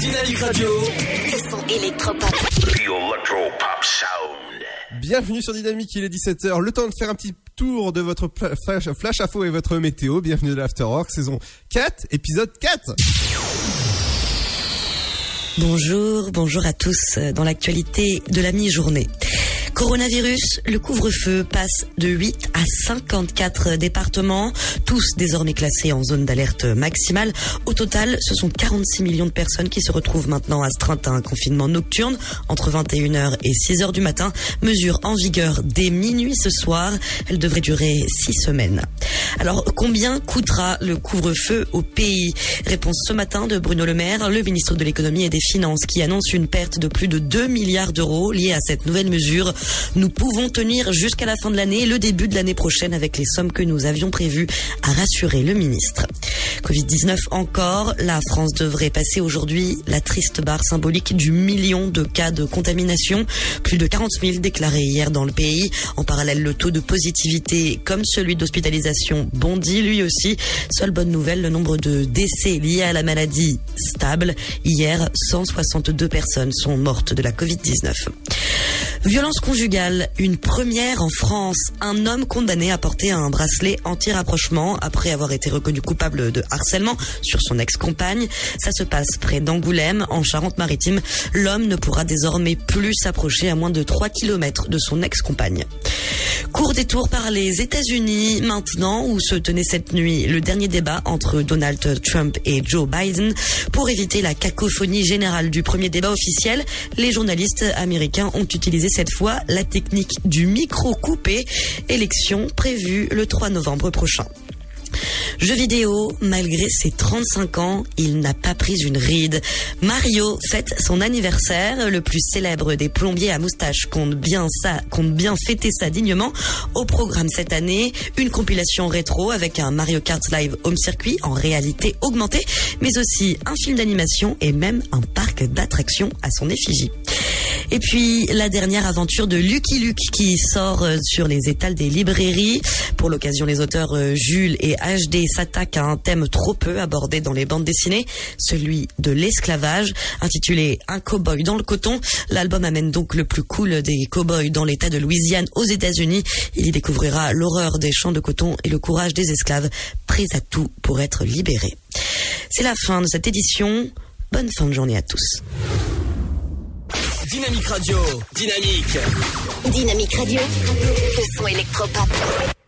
Dynamique Radio. Le son électropop. Bienvenue sur Dynamique, il est 17h. Le temps de faire un petit tour de votre flash, flash info et votre météo. Bienvenue dans l'Afterwork, saison 4, épisode 4. Bonjour, bonjour à tous. Dans l'actualité de la mi-journée. Coronavirus, le couvre-feu passe de 8 à 54 départements, tous désormais classés en zone d'alerte maximale. Au total, ce sont 46 millions de personnes qui se retrouvent maintenant astreintes à un confinement nocturne entre 21h et 6h du matin. Mesure en vigueur dès minuit ce soir. Elle devrait durer 6 semaines. Alors, combien coûtera le couvre-feu au pays? Réponse ce matin de Bruno Le Maire, le ministre de l'économie et des finances, qui annonce une perte de plus de 2 milliards d'euros liée à cette nouvelle mesure. Nous pouvons tenir jusqu'à la fin de l'année et le début de l'année prochaine avec les sommes que nous avions prévues, a rassuré le ministre. Covid-19 encore, la France devrait passer aujourd'hui la triste barre symbolique du million de cas de contamination, plus de 40 000 déclarés hier dans le pays. En parallèle, le taux de positivité comme celui d'hospitalisation bondit lui aussi. Seule bonne nouvelle, le nombre de décès liés à la maladie stable. Hier, 162 personnes sont mortes de la Covid-19. Violence conjugale, une première en France. Un homme condamné à porter un bracelet anti-rapprochement après avoir été reconnu coupable de harcèlement sur son ex-compagne. Ça se passe près d'Angoulême, en Charente-Maritime. L'homme ne pourra désormais plus s'approcher à moins de 3 km de son ex-compagne. Court détour par les États-Unis maintenant où se tenait cette nuit le dernier débat entre Donald Trump et Joe Biden. Pour éviter la cacophonie générale du premier débat officiel, les journalistes américains ont utilisé cette fois la technique du micro coupé, élection prévue le 3 novembre prochain. Jeux vidéo, malgré ses 35 ans, il n'a pas pris une ride. Mario fête son anniversaire. Le plus célèbre des plombiers à moustache compte bien ça, compte bien fêter ça dignement. Au programme cette année, une compilation rétro avec un Mario Kart Live Home Circuit en réalité augmentée, mais aussi un film d'animation et même un parc d'attractions à son effigie. Et puis la dernière aventure de Lucky Luke qui sort euh, sur les étals des librairies. Pour l'occasion, les auteurs euh, Jules et HD s'attaquent à un thème trop peu abordé dans les bandes dessinées, celui de l'esclavage, intitulé Un cow-boy dans le coton. L'album amène donc le plus cool des cow-boys dans l'état de Louisiane aux États-Unis. Il y découvrira l'horreur des champs de coton et le courage des esclaves, prêts à tout pour être libérés. C'est la fin de cette édition. Bonne fin de journée à tous. Dynamique Radio. Dynamique. Dynamique Radio. Le son électropop.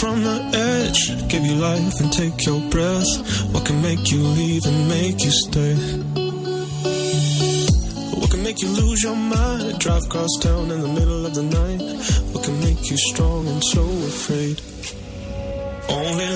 From the edge, give you life and take your breath? What can make you leave and make you stay? What can make you lose your mind, drive across town in the middle of the night? What can make you strong and so afraid? Only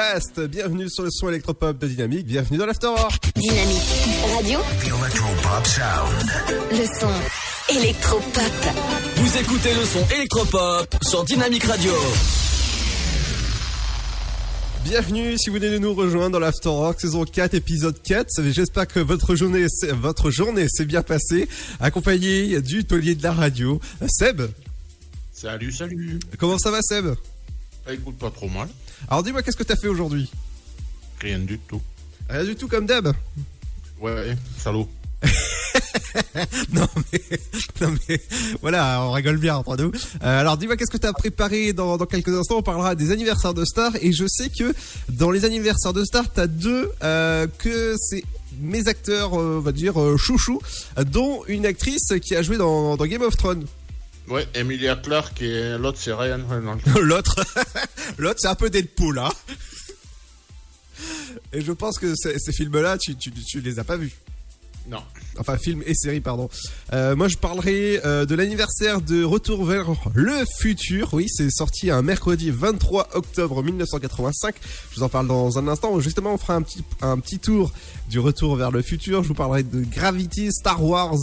Blast, bienvenue sur le son électropop de Dynamique, bienvenue dans l'Afterwork. Dynamique Radio. Le son électropop. Vous écoutez le son électropop sur Dynamique Radio. Bienvenue si vous venez de nous rejoindre dans l'Afterwork saison 4 épisode 4. J'espère que votre journée s'est- votre journée s'est bien passée, accompagné du taulier de la radio. Seb, Salut, salut. comment ça va Seb? Ah, écoute pas trop mal. Alors dis-moi qu'est-ce que t'as fait aujourd'hui? Rien du tout. Rien du tout comme d'hab? Ouais, salaud. Non mais, non mais, voilà, on rigole bien entre nous. Euh, alors dis-moi qu'est-ce que tu as préparé dans, dans quelques instants? On parlera des anniversaires de stars et je sais que dans les anniversaires de stars, t'as deux euh, que c'est mes acteurs, euh, on va dire chouchou, dont une actrice qui a joué dans, dans Game of Thrones. Ouais, Emilia Clarke et l'autre c'est Ryan Reynolds. L'autre, l'autre c'est un peu Deadpool, hein. Et je pense que ces, ces films-là, tu, tu, tu les as pas vus. Non. Enfin, film et série, pardon. Euh, moi, je parlerai euh, de l'anniversaire de Retour vers le futur. Oui, c'est sorti un mercredi 23 octobre 1985. Je vous en parle dans un instant. Justement, on fera un petit, un petit tour du Retour vers le futur. Je vous parlerai de Gravity, Star Wars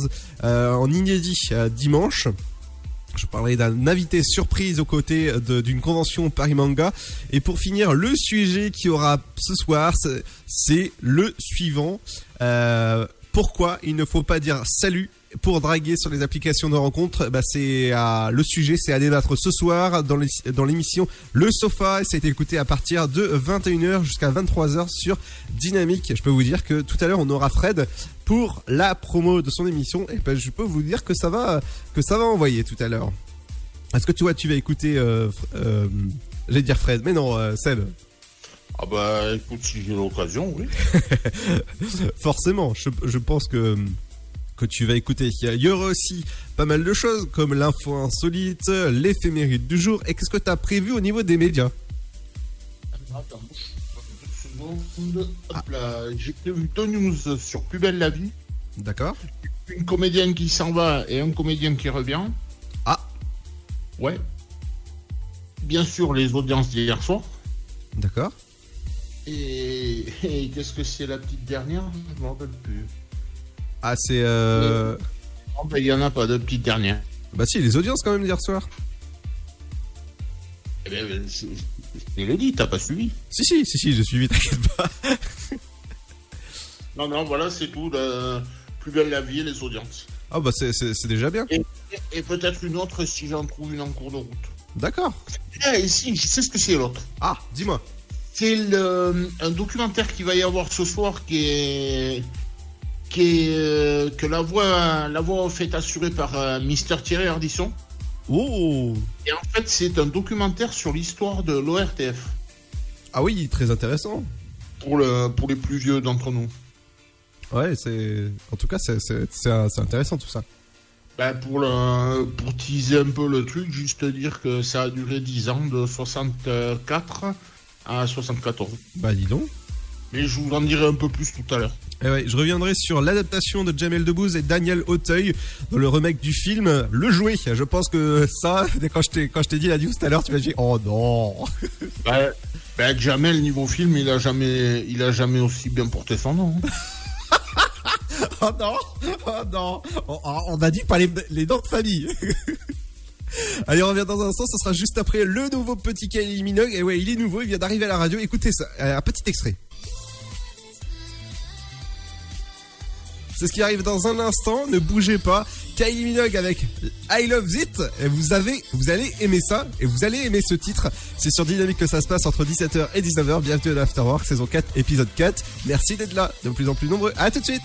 euh, en inédit dimanche. Je parlerai d'un invité surprise aux côtés d'une convention Paris Manga. Et pour finir, le sujet qui aura ce soir, c'est- le suivant. Euh, pourquoi il ne faut pas dire salut pour draguer sur les applications de rencontre? Bah c'est le sujet c'est à débattre ce soir dans l'émission Le Sofa et ça a été écouté à partir de 21h jusqu'à 23h sur Dynamique. Je peux vous dire que tout à l'heure on aura Fred pour la promo de son émission et ben je peux vous dire que ça va que ça va envoyer tout à l'heure. Est-ce que tu vois tu vas écouter euh, euh, j'allais dire Fred? Mais non euh, Seb. Ah bah écoute, si j'ai l'occasion, oui. Forcément, je, je pense que que tu vas écouter. Il y aura aussi pas mal de choses comme l'info insolite, l'éphéméride du jour. Et qu'est-ce que tu as prévu au niveau des médias? Attends, deux secondes. Hop là, j'ai prévu deux news sur Plus belle la vie. D'accord Une comédienne qui s'en va et un comédien qui revient. Ah, Ouais. Bien sûr, les audiences d'hier soir. d'accord. Et, et qu'est-ce que c'est la petite dernière? Je m'en rappelle plus. Ah, c'est. Euh... Oh, bah, Il y en a pas de petite dernière. Bah, si, les audiences quand même d'hier soir. Eh ben, te l'ai dit, t'as pas suivi. Si, si, si, si, je suis vite, t'inquiète pas. Non, non, voilà, c'est tout. le- Plus belle la vie et les audiences. Ah, bah, c'est- c'est c'est déjà bien. Et, et peut-être une autre si j'en trouve une en cours de route. D'accord. Ah, et si, je sais ce que c'est l'autre. Ah, dis-moi. C'est le- un documentaire qui va y avoir ce soir qui est. Qui est, euh, que la voix, la voix fait assurée par euh, Mister Thierry Ardisson. Oh Et en fait, c'est un documentaire sur l'histoire de l'ORTF. Ah oui, très intéressant. Pour, le, pour les plus vieux d'entre nous. Ouais, c'est. En tout cas, c'est c'est- c'est un- c'est intéressant tout ça. Ben, pour, le, pour teaser un peu le truc, juste dire que ça a duré 10 ans, de 64 à 74. Bah, dis donc. Mais je vous en dirai un peu plus tout à l'heure. Et ouais, je reviendrai sur l'adaptation de Jamel Debbouze et Daniel Auteuil dans le remake du film Le Jouet. Je pense que ça, quand je t'ai quand je t'ai dit la news tout à l'heure, tu m'as dit oh non. Ben, ben, Jamel, niveau film, il a jamais, il a jamais aussi bien porté son nom. hein. Oh non, oh non. On, on a dit pas les, les noms de famille. Allez, on revient dans un instant. Ce sera juste après le nouveau petit Kylie Minogue. Et ouais, il est nouveau. Il vient d'arriver à la radio. Écoutez ça. Un petit extrait. Ce qui arrive dans un instant. Ne bougez pas. Kylie Minogue avec I Love It. Et vous avez, vous allez aimer ça. Et vous allez aimer ce titre. C'est sur Dynamique que ça se passe entre 17h et 19h. Bienvenue à l'Afterwork, saison 4, épisode 4. Merci d'être là. De plus en plus nombreux. À tout de suite.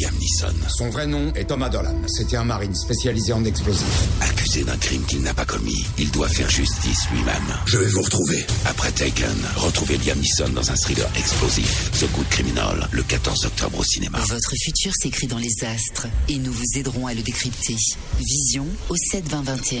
Liam Neeson, Son vrai nom est Thomas Dolan. C'était un marine spécialisé en explosifs. accusé d'un crime qu'il n'a pas commis. Il doit faire justice lui-même. Je vais vous retrouver. Après Taken, retrouvez Liam Neeson dans un thriller explosif. The Good Criminal, le 14 octobre au cinéma. Votre futur s'écrit dans les astres et nous vous aiderons à le décrypter. Vision au 7 20 21.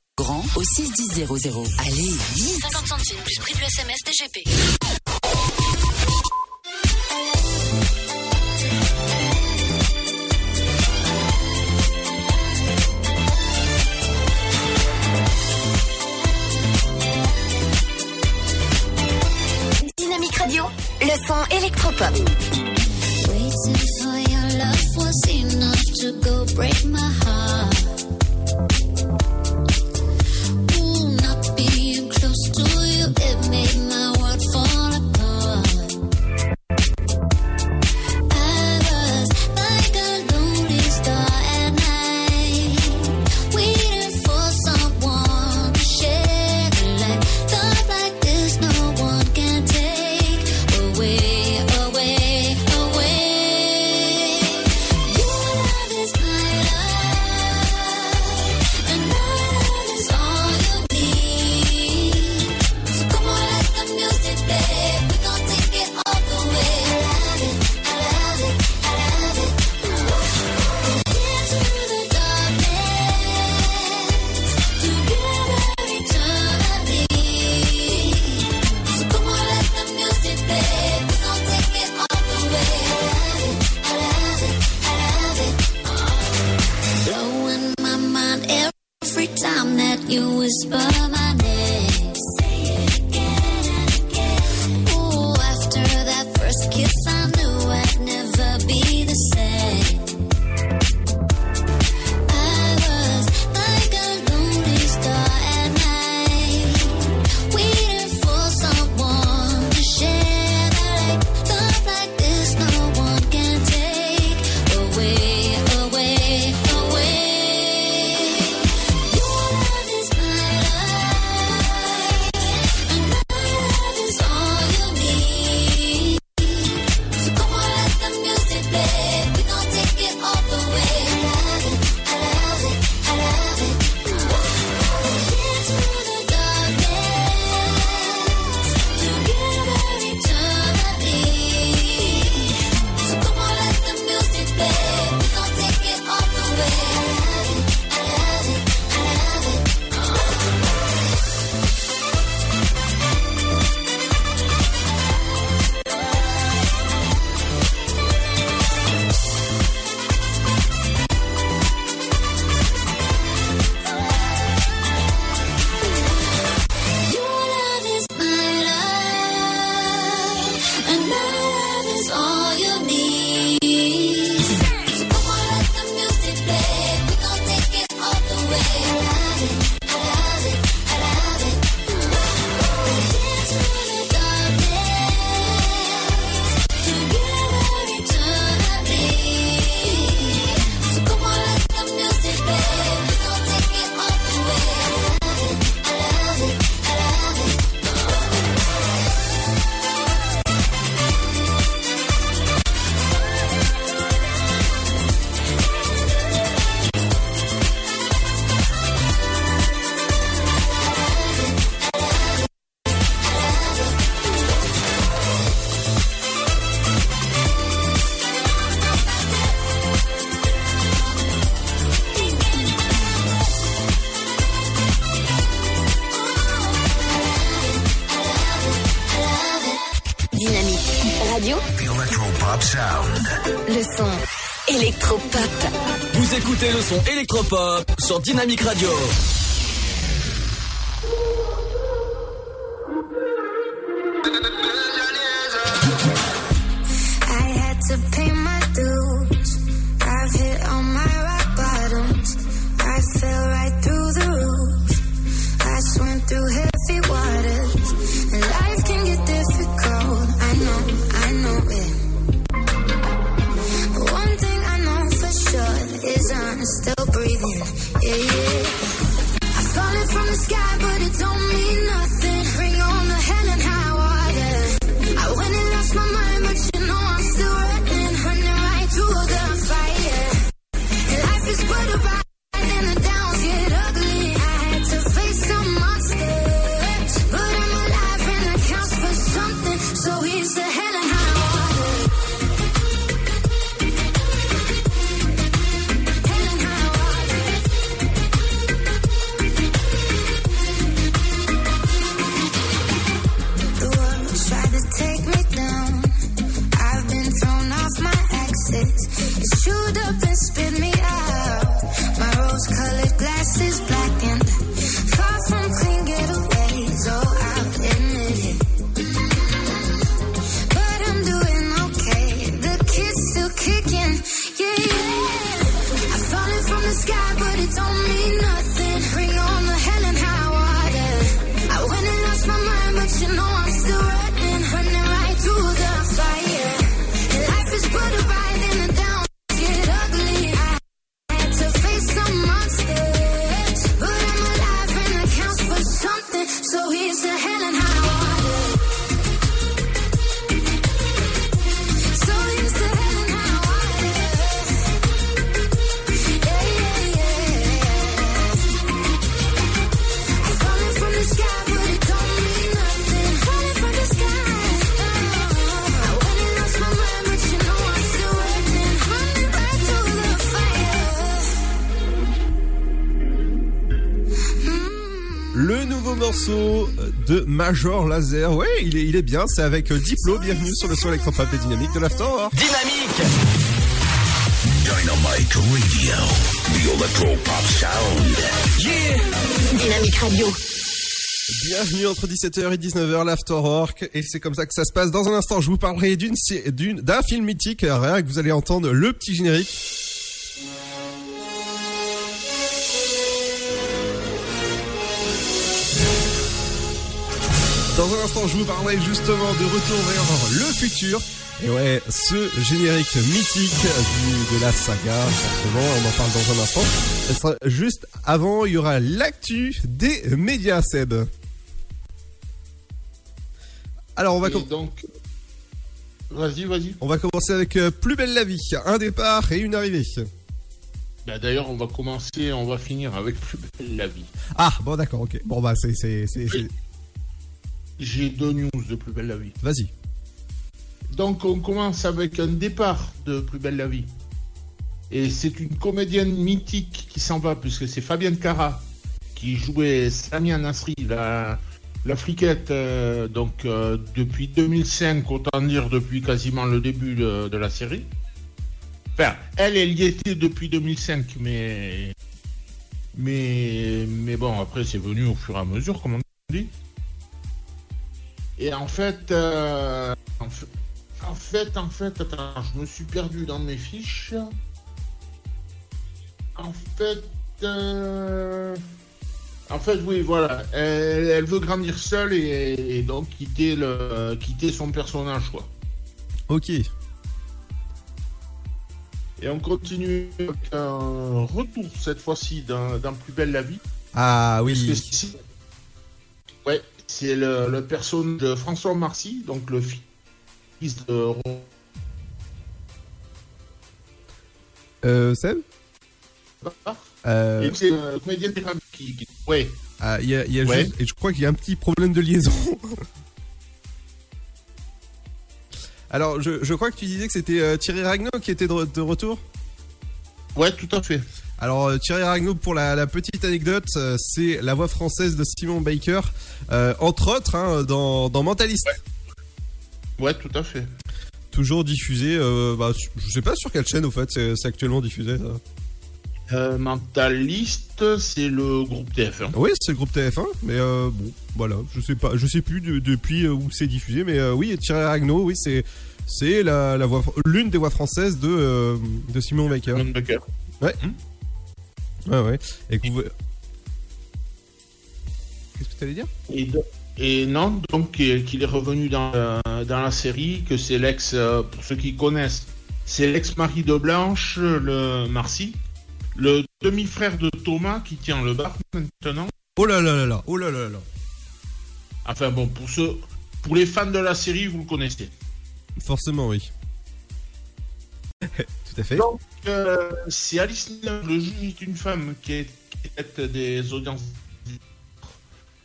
Grand au 61000. Allez, vite 50 centimes plus prix du SMS DGP. Dynamique Radio, le son électropop. Sur Dynamique Radio. De Major Laser. Ouais, il est, il est bien. C'est avec euh, Diplo. Bienvenue sur le son électropop des dynamiques de l'After. Dynamique Dynamite Radio. The Electropop Sound. Yeah Dynamique Radio. Bienvenue entre 17h et 19h, l'Afterwork. Et c'est comme ça que ça se passe. Dans un instant, je vous parlerai d'une, d'un film mythique. Rien que vous allez entendre le petit générique. Dans un instant, je vous parlerai justement de Retour vers le futur. Et ouais, ce générique mythique du- de la saga, forcément, on en parle dans un instant. Ce sera juste avant, il y aura l'actu des médias, Seb. Alors, on va, Et donc, vas-y, vas-y. on va commencer avec euh, Plus belle la vie. Un départ et une arrivée. Bah, D'ailleurs, on va commencer, on va finir avec plus belle la vie. Ah, bon, d'accord, ok. Bon, bah, c'est- J'ai deux news de plus belle la vie. Vas-y. Donc, on commence avec un départ de plus belle la vie. Et c'est une comédienne mythique qui s'en va, puisque c'est Fabienne Cara qui jouait Samia Nasri, la, la fliquette, euh, donc euh, depuis 2005, autant dire depuis quasiment le début de, de la série. Enfin, elle, elle y était depuis 2005, mais. Mais, mais bon, après, c'est venu au fur et à mesure, comme on dit. Et en fait, euh, en fait, en fait, en fait, attends, je me suis perdu dans mes fiches. En fait, euh, en fait, oui, voilà, elle, elle veut grandir seule et, et donc quitter le, quitter son personnage, quoi. Ok. Et on continue avec un retour cette fois-ci d'un plus belle la vie. Ah oui. Parce que c'est- le, le personnage de François Marcy, donc le fils de Euh, Seb? Euh, c'est le comédien qui, qui- Ouais. ah, il y a, y a Ouais. juste- et je crois qu'il y a un petit problème de liaison. Alors, je, je crois que tu disais que c'était euh, Thierry Ragnaud qui était de, de retour? Ouais, tout à fait. Alors, euh, Thierry Ragnaud, pour la, la petite anecdote, euh, c'est la voix française de Simon Baker, euh, entre autres, hein, dans, dans Mentalist. Ouais, tout à fait. Toujours diffusé, euh, bah, je sais pas sur quelle chaîne au fait c'est actuellement diffusé. ça. Euh, Mentaliste, c'est le groupe TF1. Oui, c'est le groupe TF1, mais bon, voilà, je sais pas, je sais plus de- depuis où c'est diffusé, mais oui, Thierry Ragno, oui, c'est c'est la, la voix, l'une des voix françaises de de Simon Baker. Simon Baker. Ouais. Ouais, ouais. Et que vous... Qu'est-ce que tu allais dire? Et, non, donc qu'il est revenu dans, la- dans la série, que c'est l'ex, euh, pour ceux qui connaissent, c'est l'ex-mari de Blanche, le Marcy, le demi-frère de Thomas qui tient le bar maintenant. Oh là là là là, oh là là là. Enfin bon, pour ceux, pour les fans de la série, vous le connaissez. Forcément, oui. Tout à fait. Donc, euh, c'est Alice Neuf, le juge est une femme qui est, qui est des audiences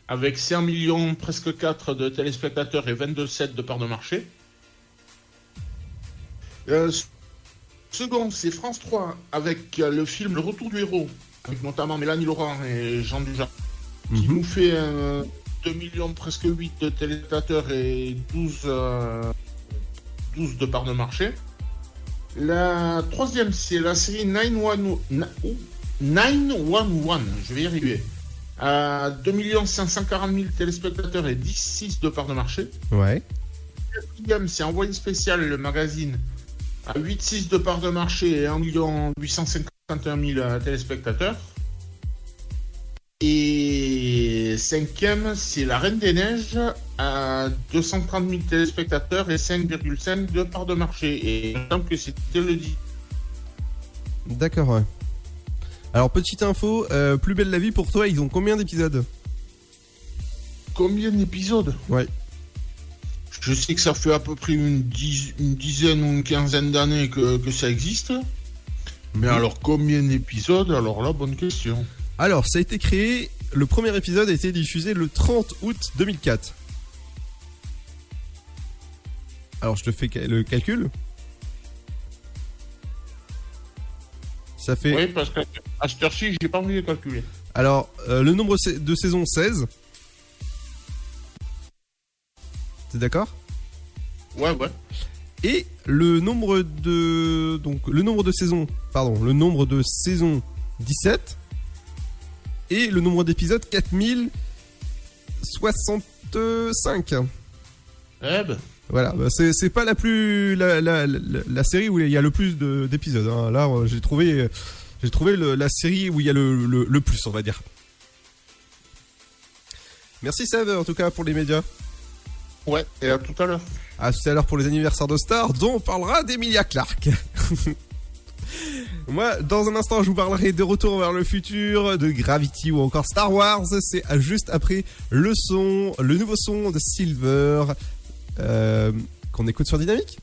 avec 5 millions, presque 4 de téléspectateurs et 22,7 de parts de marché. Euh, second, c'est France 3 avec euh, le film Le Retour du héros, avec notamment Mélanie Laurent et Jean Dujardin, qui nous fait euh, 2 millions, presque 8 de téléspectateurs et 12, euh, 12 de parts de marché. La troisième, c'est la série 911. Na- ouh, 911, je vais y arriver. À 2 540 000 téléspectateurs et 10,6 de part de marché. Ouais. La quatrième, c'est Envoyé spécial, le magazine, à 8,6 de part de marché et 1 851 000 euh, téléspectateurs. Et cinquième, c'est La Reine des Neiges, à 230 000 téléspectateurs et 5,5 de part de marché. Et il me semble que c'était le 10. D'accord, ouais. Alors, petite info, euh, Plus belle la vie pour toi, ils ont combien d'épisodes? Combien d'épisodes? Ouais. Je sais que ça fait à peu près une, dix- une dizaine ou une quinzaine d'années que, que ça existe. Mais alors, combien d'épisodes? Alors là, bonne question. Alors, ça a été créé, le premier épisode a été diffusé le 30 août 2004. Alors, je te fais le calcul. Ça fait... Oui, parce qu'à cette heure-ci, j'ai pas envie de calculer. Alors, euh, le nombre de saisons 16. T'es d'accord? Ouais, ouais. Et le nombre de donc le nombre de saisons, pardon, le nombre de saisons 17 et le nombre d'épisodes 4065. Eh ben. Voilà, bah, c'est pas la plus la, la, la, la série où il y a le plus de- d'épisodes. hein. Là, euh, j'ai trouvé j'ai trouvé le- la série où il y a le, le, le plus, on va dire. Merci Seb en tout cas pour les médias. Ouais, et à tout à l'heure. À tout à l'heure pour les anniversaires de stars, dont on parlera d'Emilia Clarke. Moi, dans un instant, je vous parlerai de Retour vers le futur, de Gravity ou encore Star Wars. C'est juste après le son, le nouveau son de Silver euh, qu'on écoute sur Dynamique.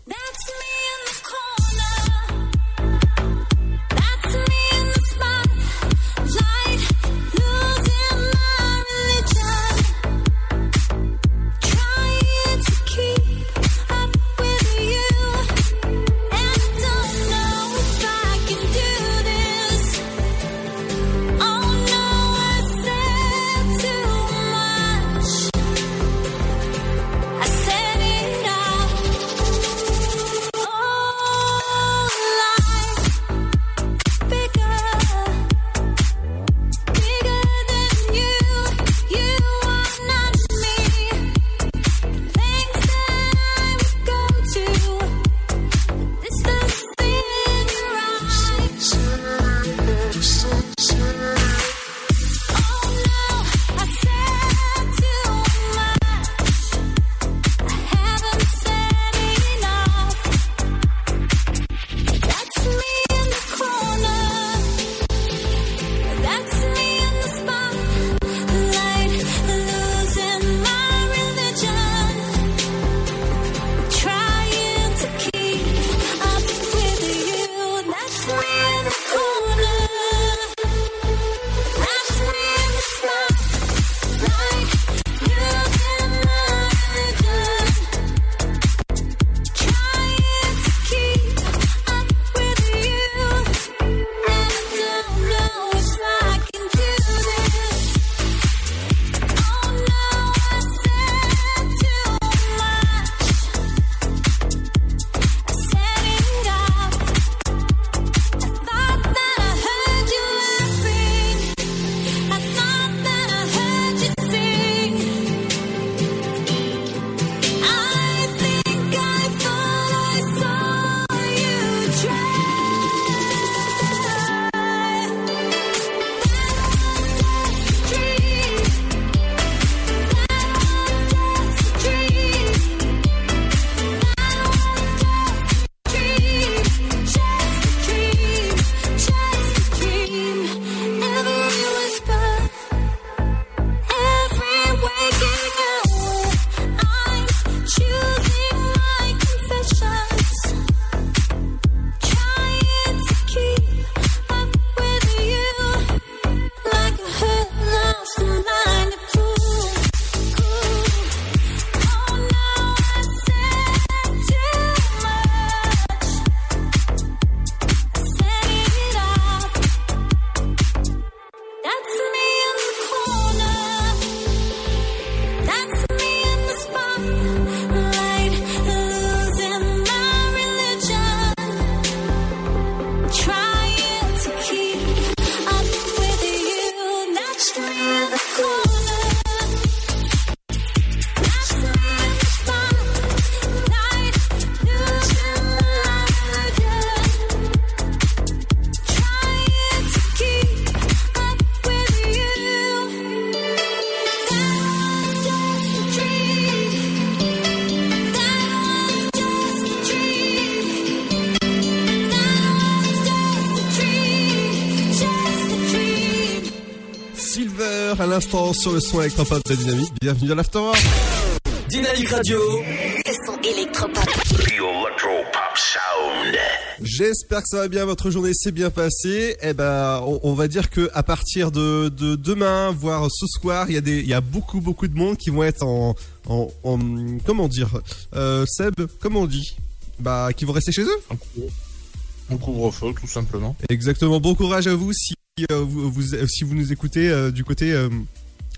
Sur le son électropop de Dynamique. Bienvenue dans l'Afterwork. Dynamique Radio. Le son électropop. J'espère que ça va bien, votre journée s'est bien passée. Eh ben, on, on va dire que à partir de, de demain, voire ce soir, il y a des, il y a beaucoup, beaucoup de monde qui vont être en, en, en- comment dire, euh, Seb, comment on dit, bah, qui vont rester chez eux? On couvre-feu, tout simplement. Exactement. Bon courage à vous si euh, vous, vous- si vous nous écoutez euh, du côté euh,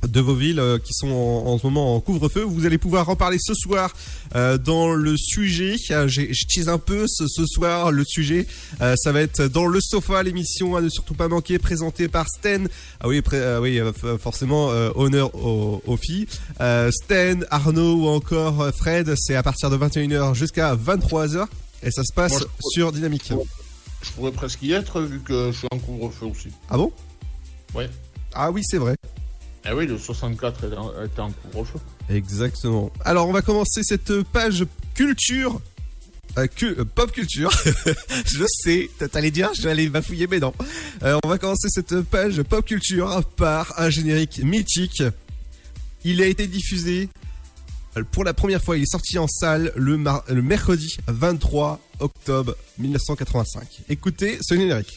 de vos villes euh, qui sont en, en ce moment en couvre-feu. Vous allez pouvoir en parler ce soir euh, dans le sujet. Euh, Je tease un peu ce, ce soir le sujet. Euh, ça va être dans le sofa l'émission à ne surtout pas manquer présentée par Sten. Ah oui, pré- euh, oui, forcément honneur aux, aux filles. Sten, Arnaud ou encore Fred. C'est à partir de 21h jusqu'à 23h et ça se passe Moi, je- sur Dynamique. Je pourrais presque y être vu que je suis en couvre-feu aussi. Ah bon? Ouais. Ah oui, c'est vrai. Eh oui, le 64 était en- couvre-feu. Exactement. Alors, on va commencer cette page culture. euh, euh, pop culture. je sais, t'allais dire, j'allais bafouiller, mais non. Euh, on va commencer cette page pop culture par un générique mythique. Il a été diffusé pour la première fois, il est sorti en salle le, le mercredi 23 octobre 1985. Écoutez ce générique.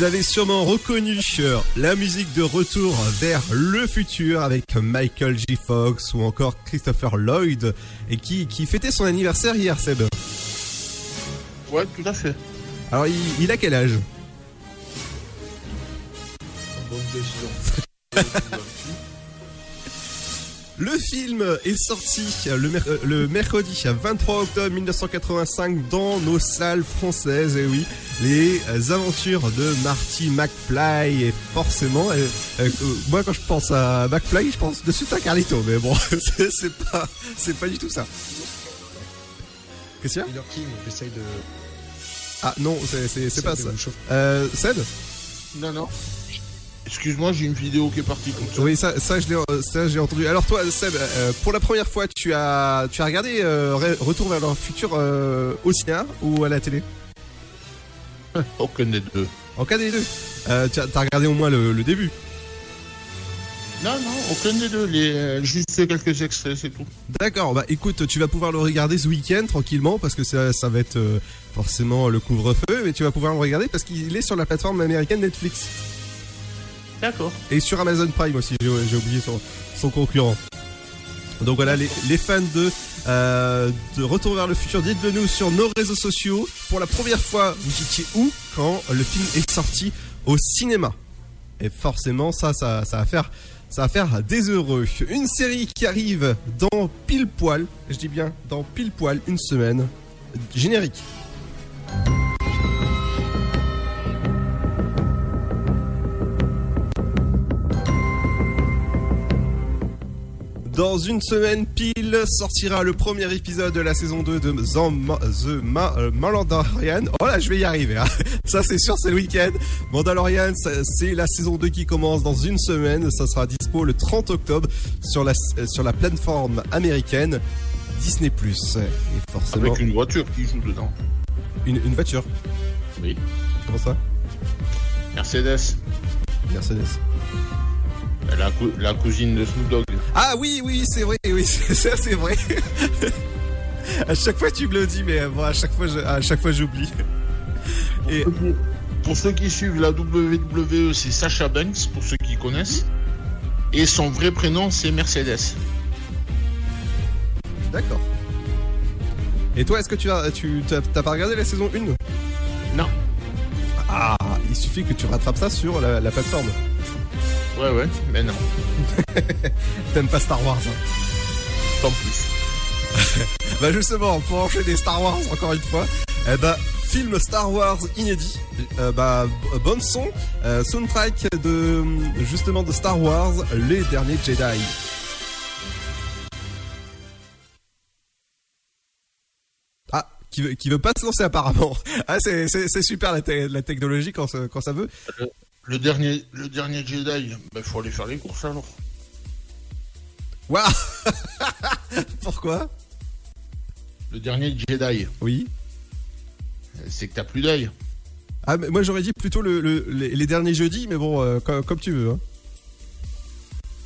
Vous avez sûrement reconnu euh, la musique de Retour vers le futur avec Michael J. Fox ou encore Christopher Lloyd et qui, qui fêtait son anniversaire hier, Seb. Ouais, tout à fait. Alors, il, il a quel âge? Bonne question. Le film est sorti le, mer- euh, le mercredi 23 octobre 1985 dans nos salles françaises. Et oui, les aventures de Marty McFly. Et forcément, euh, euh, moi quand je pense à McFly, je pense de suite à Carlito. Mais bon, c'est pas, c'est pas du tout ça. Qu'est-ce qu'il y a? Taylor King, j'essaye de. Ah non, c'est- c'est c'est pas ça. Euh, Seb? Non, non. Excuse-moi, j'ai une vidéo qui est partie comme ça. Oui, ça, ça je l'ai, euh, entendu. Alors toi, Seb, euh, pour la première fois, tu as, tu as regardé euh, Re- Retour vers le futur euh, au cinéma ou à la télé? Aucun des deux. Cas des deux. Euh, tu as, regardé au moins le, le début. Non, non, aucun des deux. Les, euh, juste quelques extraits, c'est tout. D'accord. Bah écoute, tu vas pouvoir le regarder ce week-end tranquillement parce que ça, ça va être euh, forcément le couvre-feu, mais tu vas pouvoir le regarder parce qu'il est sur la plateforme américaine Netflix D'accord. et sur Amazon Prime aussi. J'ai, oublié son, concurrent. Donc voilà, les, fans de, euh, de Retour vers le futur, dites-le nous sur nos réseaux sociaux. Pour la première fois, vous étiez où quand le film est sorti au cinéma? Et forcément, ça, ça, ça va faire, ça va faire des heureux. Une série qui arrive dans pile poil, je dis bien dans pile poil une semaine. Générique. Dans une semaine pile sortira le premier épisode de la saison 2 de The, euh, Mandalorian. Oh là, je vais y arriver. hein. Ça c'est sûr, c'est le week-end. Mandalorian, c'est la saison 2 qui commence dans une semaine. Ça sera dispo le 30 octobre sur la, euh, sur la plateforme américaine Disney+. Et forcément, Avec une voiture qui joue dedans. une, une voiture. Oui. Comment ça? Mercedes. Mercedes. La, cou- la cousine de Snoop Dogg. Ah oui, oui, c'est vrai, oui, c'est- ça c'est vrai. à chaque fois tu me le dis, mais euh, bon, à chaque fois, je- à chaque fois j'oublie. Et Pour ceux qui suivent la WWE, c'est Sacha Banks, pour ceux qui connaissent. Et son vrai prénom, c'est Mercedes. d'accord. Et toi, est-ce que tu as, tu t'as, t'as pas regardé la saison 1 Non. Ah, il suffit que tu rattrapes ça sur la, la plateforme. Ouais, ouais, mais non. T'aimes pas Star Wars hein Pas plus. Bah justement, pour enchaîner Star Wars encore une fois, eh bah film Star Wars inédit, euh, bah bonne son, euh, soundtrack de justement de Star Wars, les derniers Jedi. Ah, qui veut, qui veut pas se lancer apparemment. Ah c'est super la, te- la technologie quand quand ça veut. Le dernier, le dernier Jedi, il faut aller faire les courses alors. Waouh Pourquoi Le dernier Jedi. Oui. C'est que t'as plus d'œil. Ah, mais moi j'aurais dit plutôt le, le- les, les derniers jeudis, mais bon, euh, comme, comme tu veux. hein.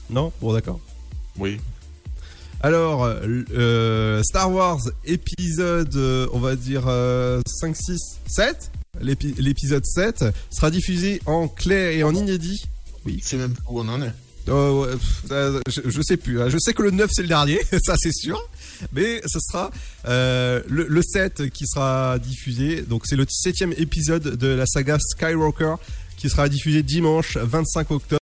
Non? Bon, d'accord. Oui. Alors, euh, euh, Star Wars épisode, euh, on va dire euh, 5, 6, 7 L'épi- L'épisode 7 sera diffusé en clair et en inédit. Oui. C'est même où on en est. Oh, je, je sais plus. hein. Je sais que le 9 c'est le dernier, ça c'est sûr. Mais ce sera euh, le, le 7 qui sera diffusé. Donc c'est le septième épisode de la saga Skywalker qui sera diffusé dimanche 25 octobre.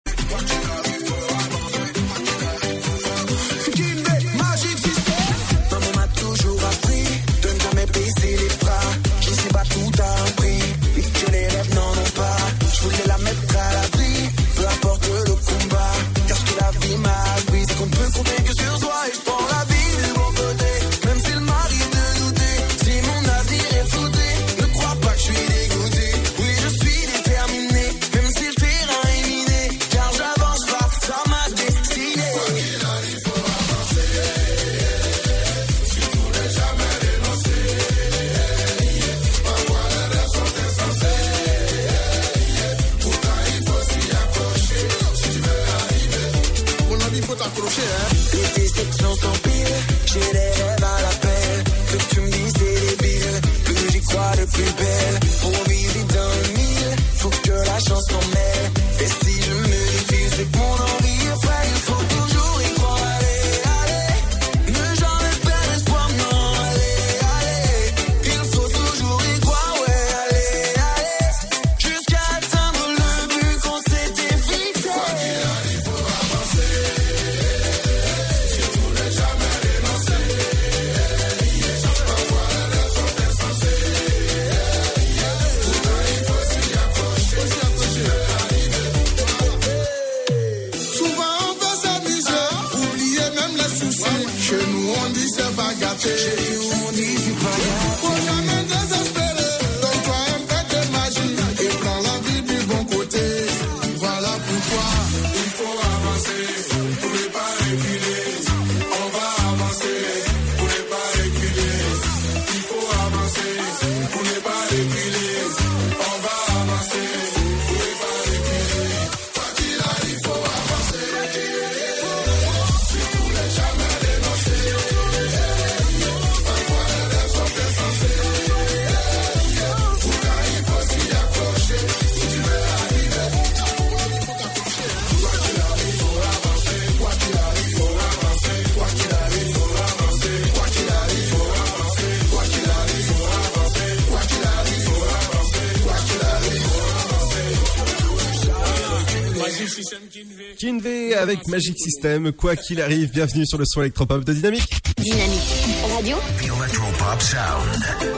Kinvey avec Magic System, quoi qu'il arrive, bienvenue sur le son électropop de Dynamique. Dynamique Radio.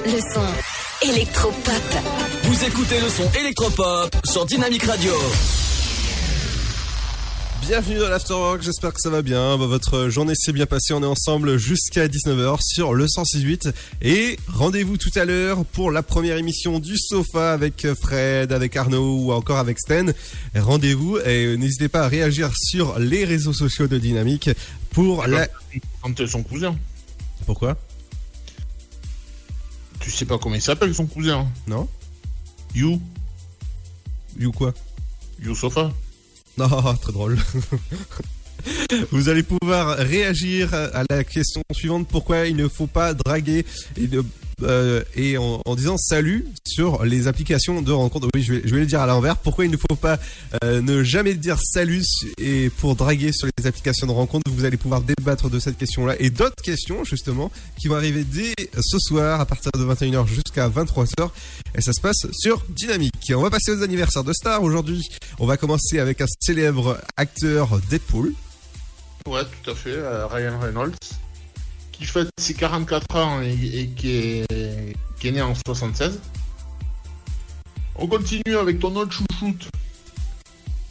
Le son électropop. Vous écoutez le son électropop sur Dynamique Radio. Bienvenue dans l'Afterwork, j'espère que ça va bien. Bah, Votre journée s'est bien passée, on est ensemble jusqu'à 19h sur le 106.8 et rendez-vous tout à l'heure pour la première émission du sofa avec Fred, avec Arnaud ou encore avec Sten. Rendez-vous et n'hésitez pas à réagir sur les réseaux sociaux de Dynamique pour la... Quand son cousin. Pourquoi? Tu sais pas comment il s'appelle son cousin Non You. You quoi? You Sofa. Très drôle. Vous allez pouvoir réagir à la question suivante pourquoi il ne faut pas draguer et, de- euh, et en, disant salut sur les applications de rencontre. Oui, je vais, je vais le dire à l'envers. Pourquoi il ne faut pas euh, ne jamais dire salut et pour draguer sur les applications de rencontre. Vous allez pouvoir débattre de cette question-là et d'autres questions justement qui vont arriver dès ce soir à partir de 21h jusqu'à 23h et ça se passe sur Dynamique. On va passer aux anniversaires de stars. Aujourd'hui, on va commencer avec un célèbre acteur Deadpool. Ouais, tout à fait. euh, Ryan Reynolds. Qui fête ses 44 ans et, et qui, est, qui est né en 76. On continue avec ton autre chouchoute.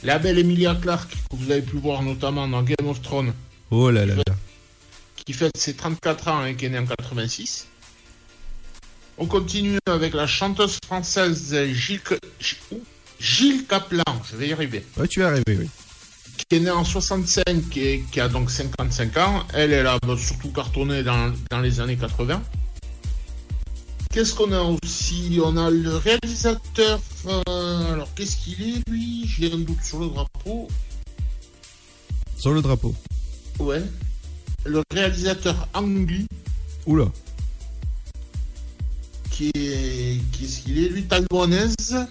La belle Emilia Clarke, que vous avez pu voir notamment dans Game of Thrones, Oh là là là. qui fête ses 34 ans et qui est née en 86. On continue avec la chanteuse française Gilles, Gilles, Gilles Caplan, je vais y arriver. Ouais, tu vas arriver, oui. Qui est née en 65 et qui a donc 55 ans. Elle, elle a surtout cartonné dans, dans les années 80. Qu'est-ce qu'on a aussi? On a le réalisateur. euh, alors, qu'est-ce qu'il est, lui? J'ai un doute sur le drapeau. Sur le drapeau. Ouais. Le réalisateur Ang Lee, Oula. qui est. Qu'est-ce qu'il est, lui? Taïwanaise.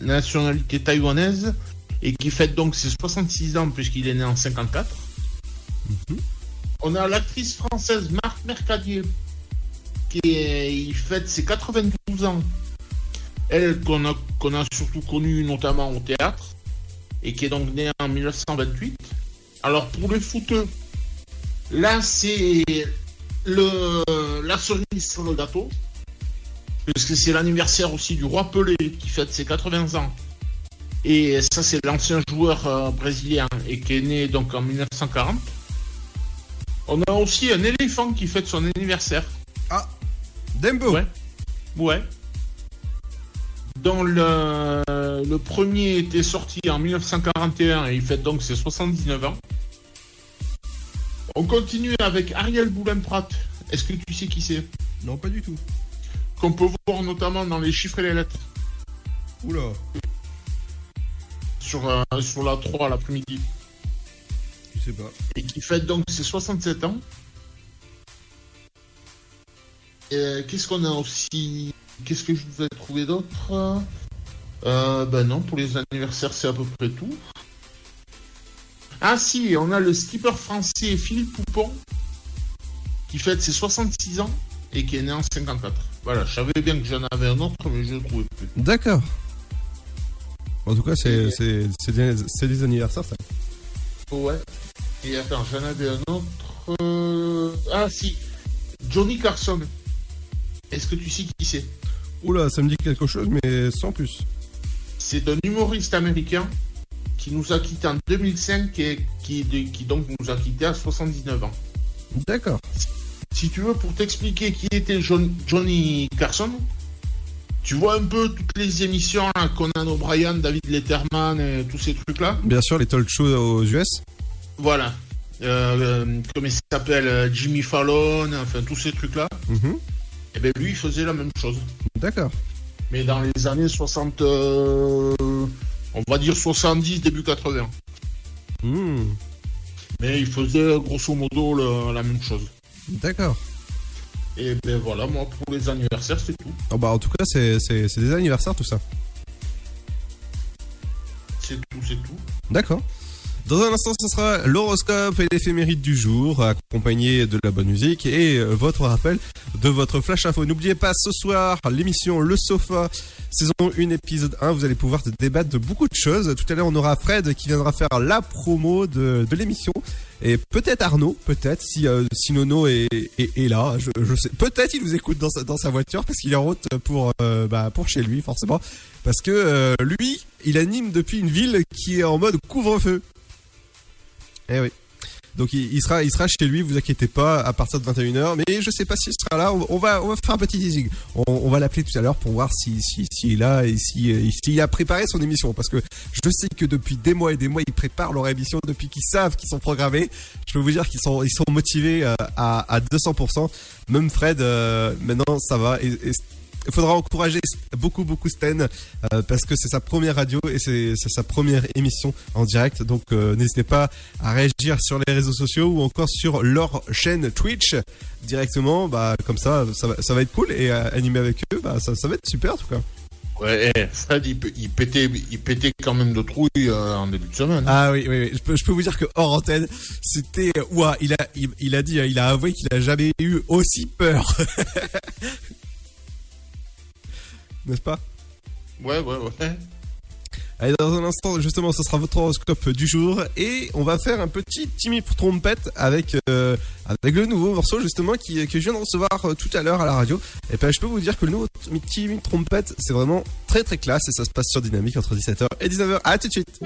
Nationalité taïwanaise. Et qui fête donc ses 66 ans, puisqu'il est né en 54. On a l'actrice française Marc Mercadier, qui est, il fête ses 92 ans. Elle, qu'on a, qu'on a surtout connue notamment au théâtre, et qui est donc née en 1928. Alors pour le footeux, là c'est le, la cerise sur le gâteau, puisque c'est l'anniversaire aussi du roi Pelé, qui fête ses 80 ans. Et ça, c'est l'ancien joueur euh, brésilien et qui est né donc en 1940. On a aussi un éléphant qui fête son anniversaire. Ah, Dembo. Ouais. Ouais. Dont le, le premier était sorti en 1941 et il fête donc ses 79 ans. On continue avec Ariel Boulin-Prat. Est-ce que tu sais qui c'est? Non, pas du tout. Qu'on peut voir notamment dans les chiffres et les lettres. Oula. Sur, euh, sur la 3 l'après-midi. Je sais pas. et qui fête donc ses 67 ans. Et, euh, Qu'est-ce qu'on a aussi? Qu'est-ce que je vous ai trouvé d'autre? Euh, Ben non, pour les anniversaires, c'est à peu près tout. Ah si, on a le skipper français Philippe Poupon, qui fête ses 66 ans et qui est né en 54. Voilà, je savais bien que j'en avais un autre, mais je ne le trouvais plus. D'accord. En tout cas, c'est des, des anniversaires, ça. Ouais. Et attends, j'en avais un autre. euh, Ah si, Johnny Carson. Est-ce que tu sais qui c'est? Oula, ça me dit quelque chose, mais sans plus. C'est un humoriste américain qui nous a quittés en 2005 et qui, donc nous a quittés à 79 ans. D'accord. Si tu veux, pour t'expliquer qui était John- Johnny Carson, tu vois un peu toutes les émissions là, Conan O'Brien, David Letterman et tous ces trucs-là Bien sûr, les talk shows aux US. Voilà. Euh, euh, comment il s'appelle euh, Jimmy Fallon, enfin tous ces trucs-là. Mhm. Et bien lui, il faisait la même chose. D'accord. Mais dans les années 60, euh, on va dire 70, début 80. Hmm. Mais il faisait grosso modo le- la même chose. D'accord. Et ben voilà, moi pour les anniversaires, c'est tout. Oh, bah, en tout cas, c'est des anniversaires, tout ça. C'est tout, c'est tout. D'accord. Dans un instant, ce sera l'horoscope et l'éphéméride du jour, accompagné de la bonne musique et euh, votre rappel de votre flash info. N'oubliez pas, ce soir, l'émission Le Sofa, saison 1, épisode 1, vous allez pouvoir débattre de beaucoup de choses. Tout à l'heure, on aura Fred qui viendra faire la promo de, de l'émission. Et peut-être Arnaud, peut-être, si, euh, si Nono est, est, là, je, sais. Peut-être il nous écoute dans sa, dans sa voiture parce qu'il est en route pour, euh, bah, pour chez lui, forcément. Parce que euh, lui, il anime depuis une ville qui est en mode couvre-feu. Eh oui. Donc il, sera, il sera chez lui, vous inquiétez pas, à partir de 21h. Mais je sais pas s'il sera là. On, va, on va faire un petit teasing. On, va l'appeler tout à l'heure pour voir si, si, s'il est là et si, euh, s'il a préparé son émission. Parce que je sais que depuis des mois et des mois, ils préparent leur émission depuis qu'ils savent qu'ils sont programmés. Je peux vous dire qu'ils sont, ils sont motivés euh, à, à 200%. Même Fred, euh, maintenant, ça va. Il faudra encourager beaucoup beaucoup Sten euh, parce que c'est sa première radio et c'est sa première émission en direct. Donc euh, n'hésitez pas à réagir sur les réseaux sociaux ou encore sur leur chaîne Twitch directement. Bah comme ça ça va, ça va être cool et euh, animer avec eux. Bah ça, ça va être super en tout cas. Ouais, eh, Fred, il, pétait, il pétait quand même de trouille euh, en début de semaine. ah oui oui, oui. Je, peux, je peux vous dire que hors antenne c'était ouah il a il, il a dit il a avoué qu'il a jamais eu aussi peur n'est-ce pas? Ouais, ouais, ouais. Allez, dans un instant, justement, ce sera votre horoscope du jour et on va faire un petit Timmy trompette avec euh, avec le nouveau morceau justement qui que je viens de recevoir euh, tout à l'heure à la radio. Et ben, je peux vous dire que le nouveau Timmy trompette, c'est vraiment très très classe et ça se passe sur Dynamique entre 17h et 19h. À tout de suite.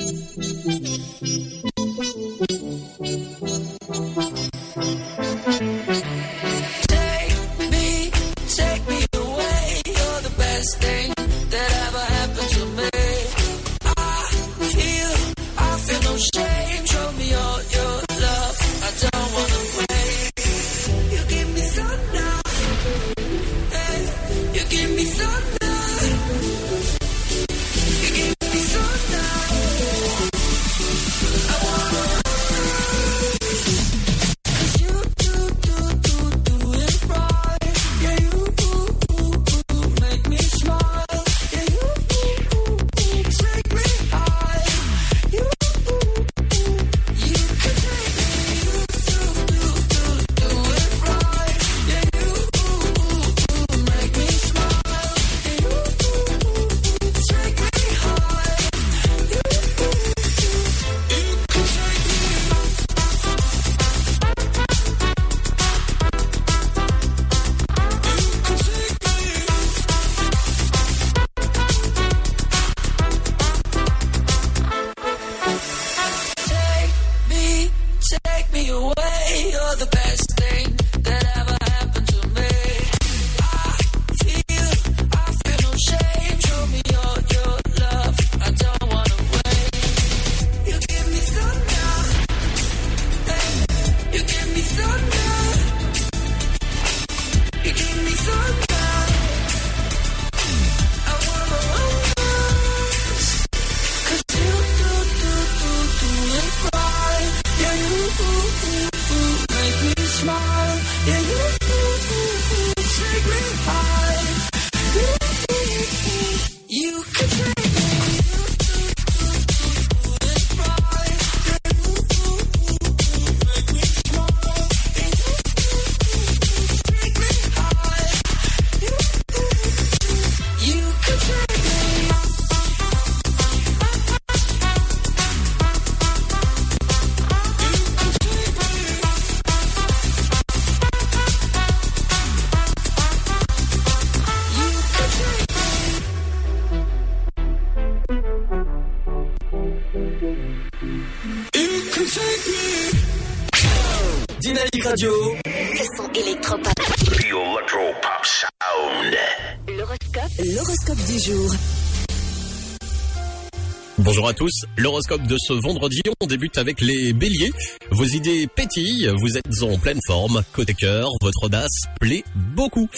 L'horoscope de ce vendredi, on débute avec les béliers. Vos idées pétillent, vous êtes en pleine forme, côté cœur, votre audace plaît beaucoup.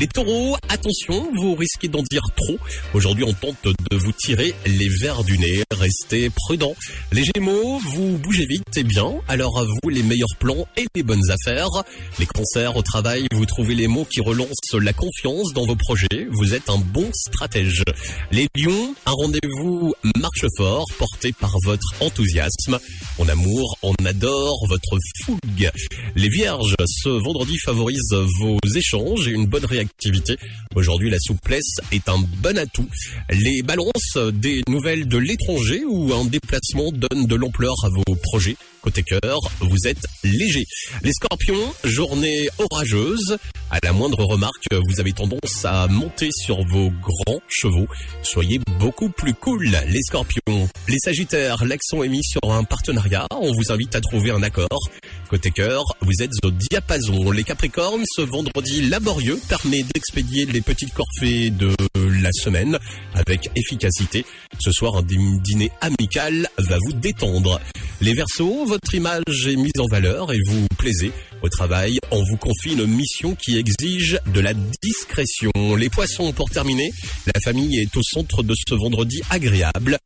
Les taureaux, attention, vous risquez d'en dire trop. Aujourd'hui on tente de vous tirer les verres du nez, restez prudents. Les gémeaux, vous bougez vite et bien, alors à vous les meilleurs plans et les bonnes affaires. Les concerts au travail, vous trouvez les mots qui relancent la confiance dans vos projets, vous êtes un bon stratège. Les lions, un rendez-vous marche fort, porté par votre enthousiasme. En amour, on adore votre fougue. Les vierges, ce vendredi favorise vos échanges et une bonne Aujourd'hui, la souplesse est un bon atout. Les balances, des nouvelles de l'étranger ou un déplacement donne de l'ampleur à vos projets. Côté cœur, vous êtes léger. Les scorpions, journée orageuse. À la moindre remarque, vous avez tendance à monter sur vos grands chevaux. Soyez beaucoup plus cool, les scorpions. Les sagittaires, l'accent est mis sur un partenariat. On vous invite à trouver un accord. Côté cœur, vous êtes au diapason. Les capricornes, ce vendredi laborieux permet d'expédier les petites corvées de la semaine avec efficacité. Ce soir, un dî- dîner amical va vous détendre. Les versos, votre image est mise en valeur et vous plaisez. Au travail, on vous confie une mission qui exige de la discrétion. Les poissons, pour terminer, la famille est au centre de ce vendredi agréable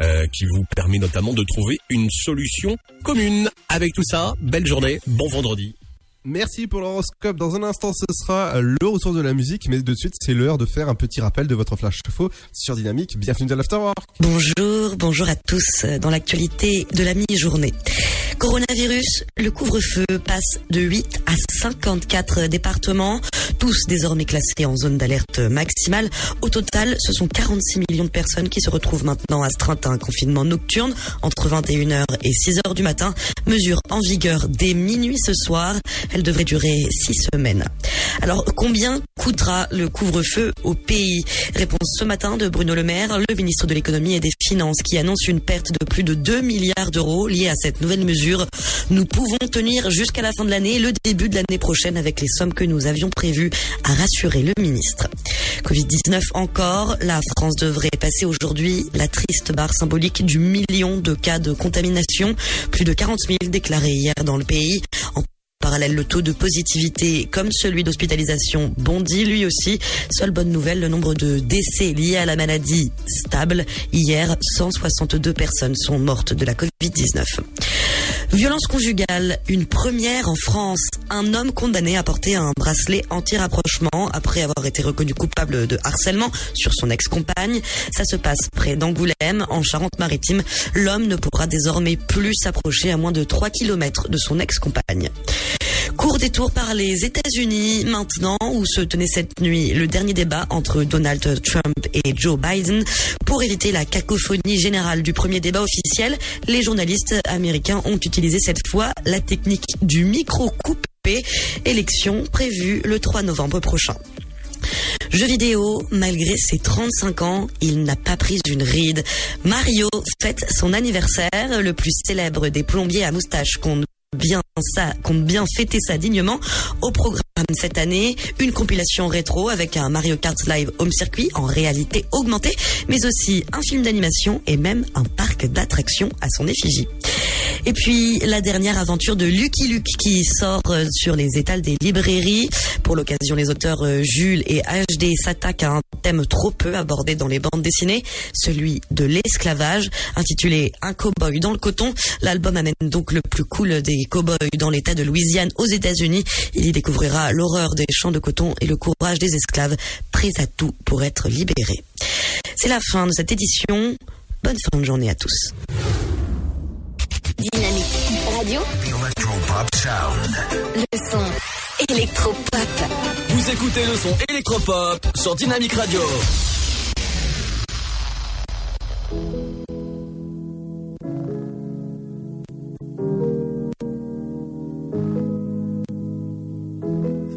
euh, qui vous permet notamment de trouver une solution commune. Avec tout ça, belle journée, bon vendredi. Merci pour l'horoscope. Dans un instant, ce sera le retour de la musique, mais de suite, c'est l'heure de faire un petit rappel de votre flash faux sur Dynamique. Bienvenue dans l'Afterwork. Bonjour, bonjour à tous. Dans l'actualité de la mi-journée. Coronavirus, le couvre-feu passe de 8 à 54 départements, tous désormais classés en zone d'alerte maximale. Au total, ce sont 46 millions de personnes qui se retrouvent maintenant astreintes à un confinement nocturne entre 21h et 6h du matin. Mesure en vigueur dès minuit ce soir. Elle devrait durer 6 semaines. Alors, combien coûtera le couvre-feu au pays? Réponse ce matin de Bruno Le Maire, le ministre de l'économie et des finances, qui annonce une perte de plus de 2 milliards d'euros liée à cette nouvelle mesure. Nous pouvons tenir jusqu'à la fin de l'année, le début de l'année prochaine avec les sommes que nous avions prévues, a rassuré le ministre. Covid-19 encore, la France devrait passer aujourd'hui la triste barre symbolique du million de cas de contamination, plus de 40 000 déclarés hier dans le pays. Parallèle, le taux de positivité, comme celui d'hospitalisation, bondit lui aussi. Seule bonne nouvelle, le nombre de décès liés à la maladie stable. Hier, 162 personnes sont mortes de la Covid-19. Violence conjugale, une première en France. Un homme condamné à porter un bracelet anti-rapprochement après avoir été reconnu coupable de harcèlement sur son ex-compagne. Ça se passe près d'Angoulême, en Charente-Maritime. L'homme ne pourra désormais plus s'approcher à moins de 3 km de son ex-compagne. Court détour par les États-Unis maintenant, où se tenait cette nuit le dernier débat entre Donald Trump et Joe Biden. Pour éviter la cacophonie générale du premier débat officiel, les journalistes américains ont utilisé cette fois la technique du micro coupé, élection prévue le 3 novembre prochain. Jeux vidéo, malgré ses 35 ans, il n'a pas pris une ride. Mario fête son anniversaire, le plus célèbre des plombiers à moustache compte bien ça, compte bien fêter ça dignement. Au programme cette année, une compilation rétro avec un Mario Kart Live Home Circuit en réalité augmentée, mais aussi un film d'animation et même un parc d'attractions à son effigie. Et puis la dernière aventure de Lucky Luke qui sort euh, sur les étals des librairies. Pour l'occasion, les auteurs euh, Jules et HD s'attaquent à un thème trop peu abordé dans les bandes dessinées, celui de l'esclavage, intitulé Un cow-boy dans le coton. L'album amène donc le plus cool des cow-boys dans l'état de Louisiane aux États-Unis. Il y découvrira l'horreur des champs de coton et le courage des esclaves, prêts à tout pour être libérés. C'est la fin de cette édition. Bonne fin de journée à tous. Dynamique Radio. Le son électropop. Vous écoutez le son électropop sur Dynamique Radio.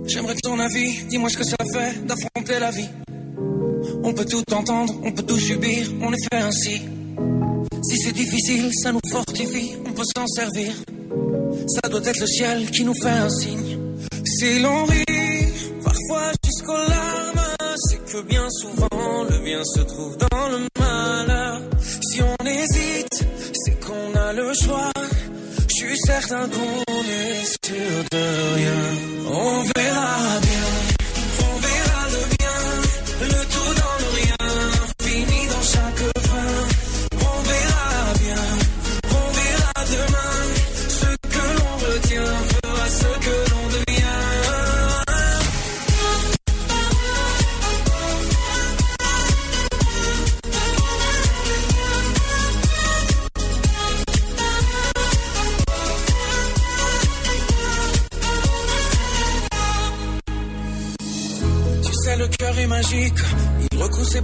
J'aimerais ton avis, dis-moi ce que ça fait d'affronter la vie. On peut tout entendre, on peut tout subir, on est fait ainsi. Si c'est difficile, ça nous fortifie, on peut s'en servir. Ça doit être le ciel qui nous fait un signe. Si l'on rit, parfois jusqu'aux larmes, c'est que bien souvent le bien se trouve dans le malheur. Si on hésite, c'est qu'on a le choix. Je suis certain qu'on est sûr de rien.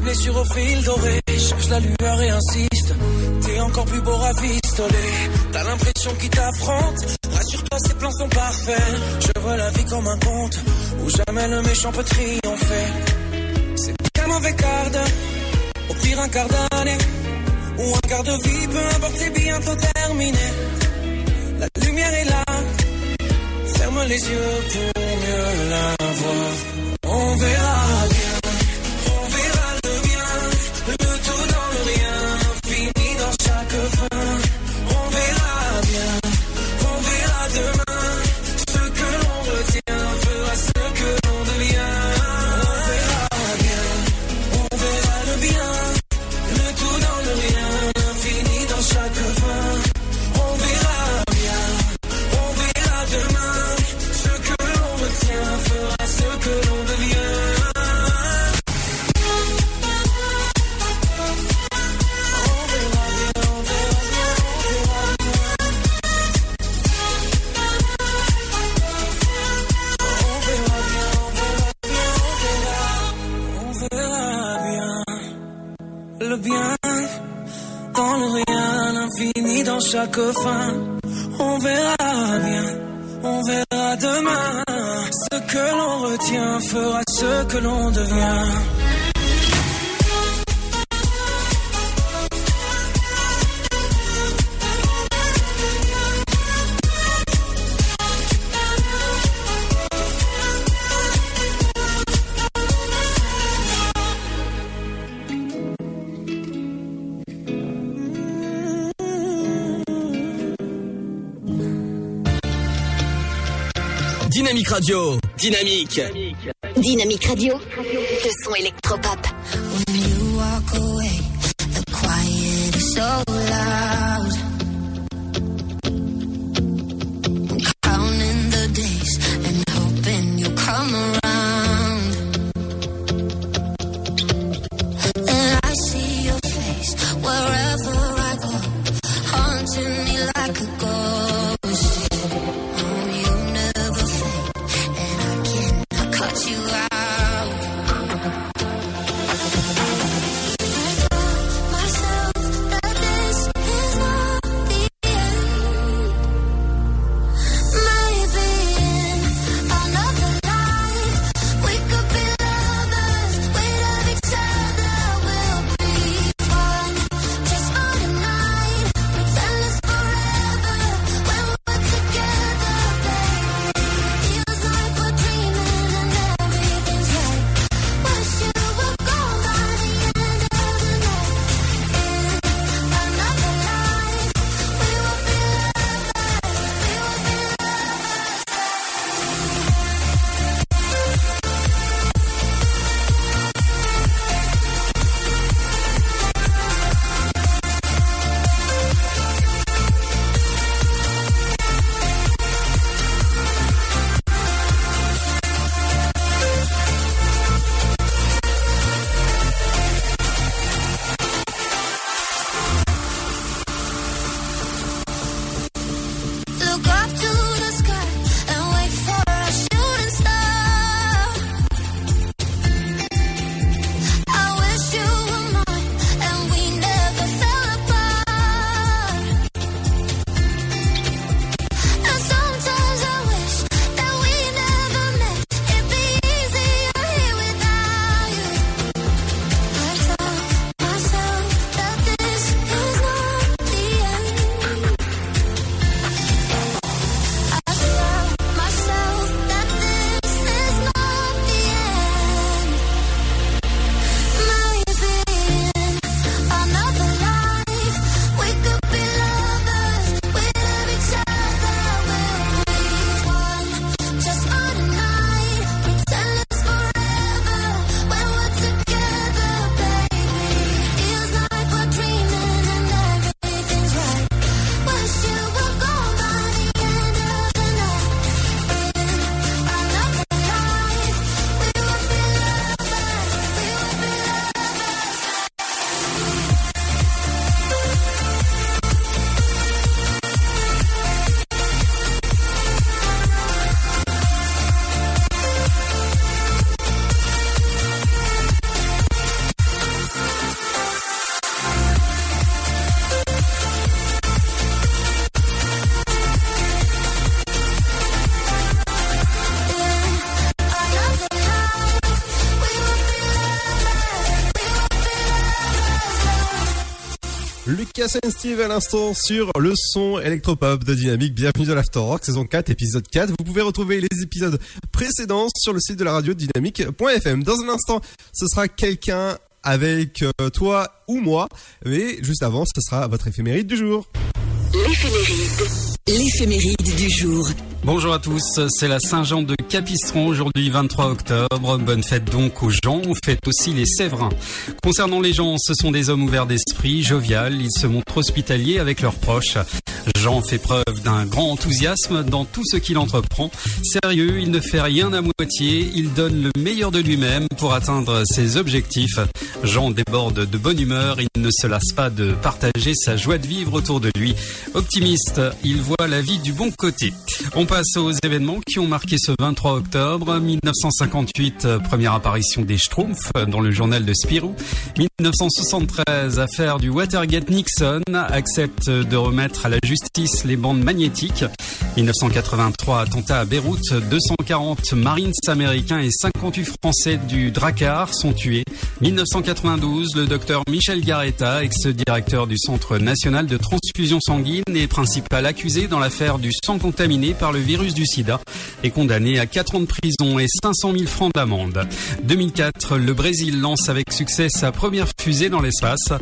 Blessures au fil doré. Cherche la lueur et insiste. T'es encore plus beau rafistolé. T'as l'impression qu'il t'affronte. Rassure-toi, ses plans sont parfaits. Je vois la vie comme un conte où jamais le méchant peut triompher. C'est qu'un mauvais quart. Au pire, un quart d'année. Ou un quart de vie, peu importe, c'est bientôt terminé. La lumière est là. Ferme les yeux pour mieux la voir. On verra chaque fin. On verra bien, on verra demain. Ce que l'on retient fera ce que l'on devient. Dynamique Radio. Dynamique. Dynamique Radio. Le son électropop. When you walk away, the quiet is so loud. And Steve à l'instant sur le son électropop de Dynamique. Bienvenue dans l'After Rock, saison 4, épisode 4. Vous pouvez retrouver les épisodes précédents sur le site de la radio dynamique.fm. Dans un instant, ce sera quelqu'un avec euh, toi ou moi. Mais juste avant, ce sera votre éphéméride du jour. L'éphéméride du jour. Bonjour à tous, c'est la Saint-Jean de Capistron, aujourd'hui 23 octobre. Bonne fête donc aux gens, on fête aussi les Séverins. Concernant les gens, ce sont des hommes ouverts d'esprit, jovial, ils se montrent hospitaliers avec leurs proches. Jean fait preuve d'un grand enthousiasme dans tout ce qu'il entreprend. Sérieux, il ne fait rien à moitié, il donne le meilleur de lui-même pour atteindre ses objectifs. Jean déborde de bonne humeur, il ne se lasse pas de partager sa joie de vivre autour de lui. Optimiste, il voit la vie du bon côté. On passe aux événements qui ont marqué ce 23 octobre. 1958, euh, première apparition des Schtroumpfs dans le journal de Spirou. 1973, affaire du Watergate Nixon accepte de remettre à la justice les bandes magnétiques. 1983, attentat à Beyrouth, 240 Marines américains et 58 Français du Drakkar sont tués. 1992, le docteur Michel Garetta, ex-directeur du Centre national de transfusion sanguine et principal accusé dans l'affaire du sang contaminé par le virus du sida, est condamné à 4 ans de prison et 500 000 francs d'amende. 2004, le Brésil lance avec succès sa première fusée dans l'espace.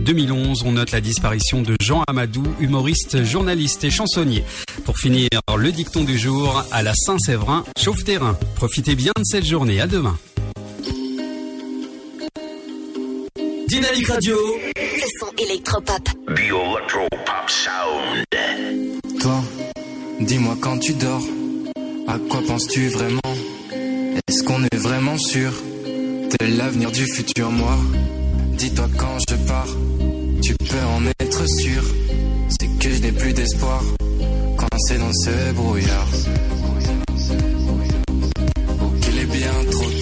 2011, on note la disparition de Jean Amadou, humoriste, journaliste et chansonnier. Pour finir, le dicton du jour à la Saint-Séverin, chauffe-terrain. Profitez bien de cette journée. À demain. Dynamique Radio. Le son électropop. The Sound. Toi, dis-moi quand tu dors, à quoi penses-tu vraiment? Est-ce qu'on est vraiment sûr de l'avenir du futur moi? Dis-toi quand je pars, tu peux en être sûr. C'est que je n'ai plus d'espoir, coincé dans ce brouillard. Qu'il est bien trop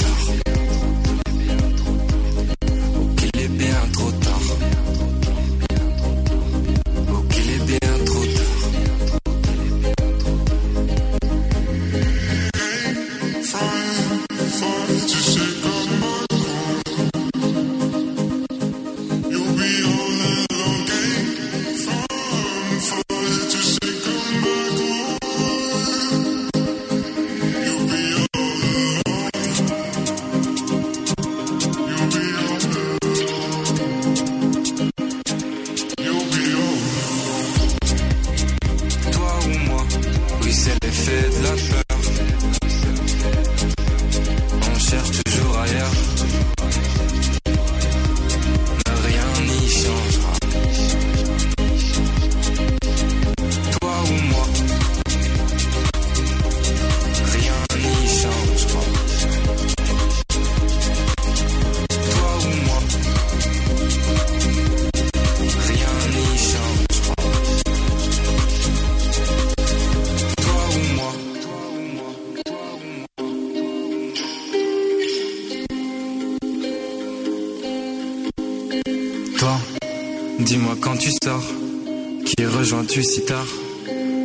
rejoins-tu si tard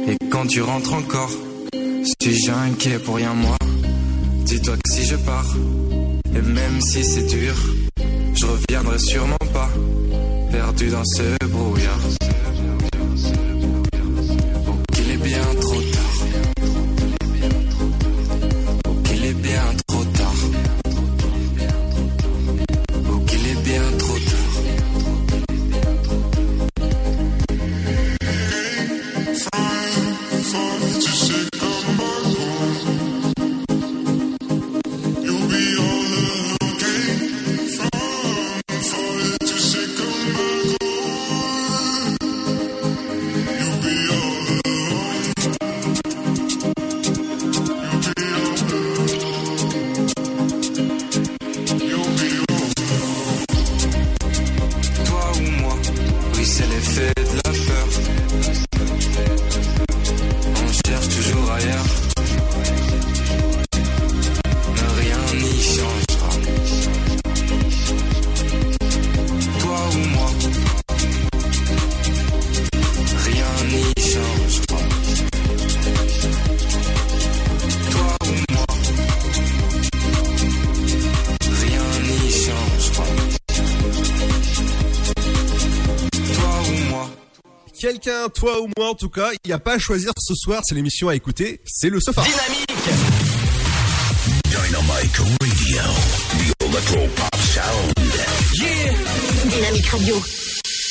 Et quand tu rentres encore, suis-je inquiet pour rien moi Dis-toi que si je pars, et même si c'est dur, je reviendrai sûrement pas, perdu dans ce brouillard. Toi ou moi en tout cas, il n'y a pas à choisir ce soir, c'est l'émission à écouter, c'est le sofa. Dynamique Dynamic Radio, the electro pop sound. Dynamique Radio.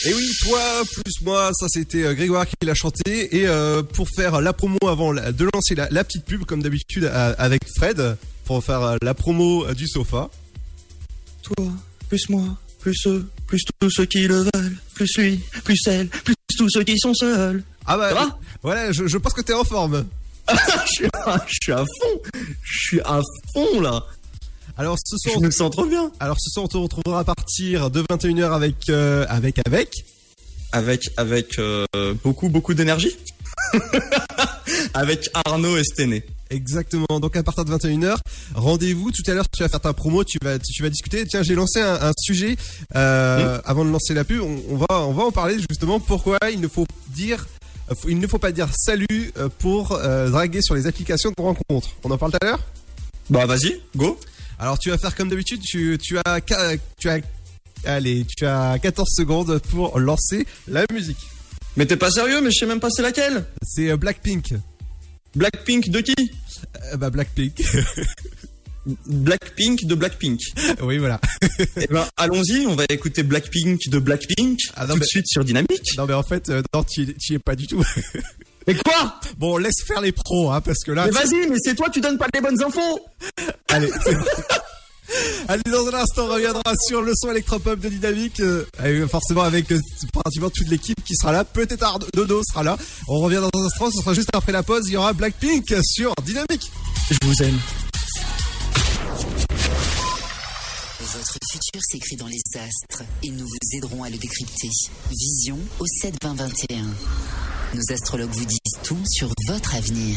Et oui, toi plus moi, ça c'était euh, Grégoire qui l'a chanté. Et euh, pour faire la promo avant de lancer la, la petite pub, comme d'habitude avec Fred, pour faire euh, la promo du sofa. Toi, plus moi, plus eux, plus tous ceux qui le veulent, plus lui, plus elle, plus tous ceux qui sont seuls. Ah bah, voilà, je, je pense que t'es en forme. je, suis à, je suis à fond, je suis à fond là. Alors ce soir, je me sens trop bien. Alors ce soir, on te retrouvera à partir de 21h avec euh, avec avec avec avec euh, beaucoup beaucoup d'énergie. avec Arnaud Estené. Exactement. Donc à partir de 21h, rendez-vous. Tout à l'heure, tu vas faire ta promo, tu vas tu vas discuter. Tiens, j'ai lancé un, un sujet euh, avant de lancer la pub. On, on va on va en parler justement. Pourquoi il ne faut dire euh, il ne faut pas dire salut euh, pour euh, draguer sur les applications de rencontres. On en parle tout à l'heure? Bah vas-y, go. Alors tu vas faire comme d'habitude. Tu tu as tu as allez tu as 14 secondes pour lancer la musique. Mais t'es pas sérieux, mais je sais même pas c'est laquelle. C'est Blackpink. Blackpink de qui? Euh, Bah Blackpink. Blackpink de Blackpink. oui, voilà. Eh ben, allons-y, on va écouter Blackpink de Blackpink Ah, tout de suite sur Dynamique. Non mais en fait, euh, non, tu y es pas du tout. Mais quoi? Bon, laisse faire les pros, hein, parce que là. Mais vas-y, mais c'est toi, tu donnes pas les bonnes infos. Allez, Allez, dans un instant, on reviendra sur le son électropop de Dynamique. euh, et forcément, avec euh, pratiquement toute l'équipe qui sera là. Peut-être Arnaud Dodo sera là. On revient dans un instant, ce sera juste après la pause. Il y aura Blackpink sur Dynamique. Je vous aime. Votre futur s'écrit dans les astres et nous vous aiderons à le décrypter. Vision au 7 20 21. Nos astrologues vous disent tout sur votre avenir.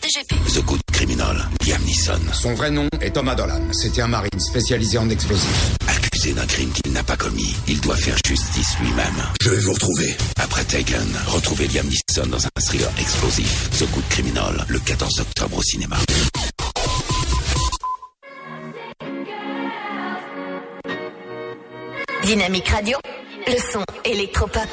DGP. The Good Criminal, Liam Neeson. Son vrai nom est Thomas Dolan. C'était un marine spécialisé en explosifs. Accusé d'un crime qu'il n'a pas commis, il doit faire justice lui-même. Je vais vous retrouver. Après Taken, retrouvez Liam Neeson dans un thriller explosif. The Good Criminal, le 14 octobre au cinéma. Dynamique Radio. Le son électropop.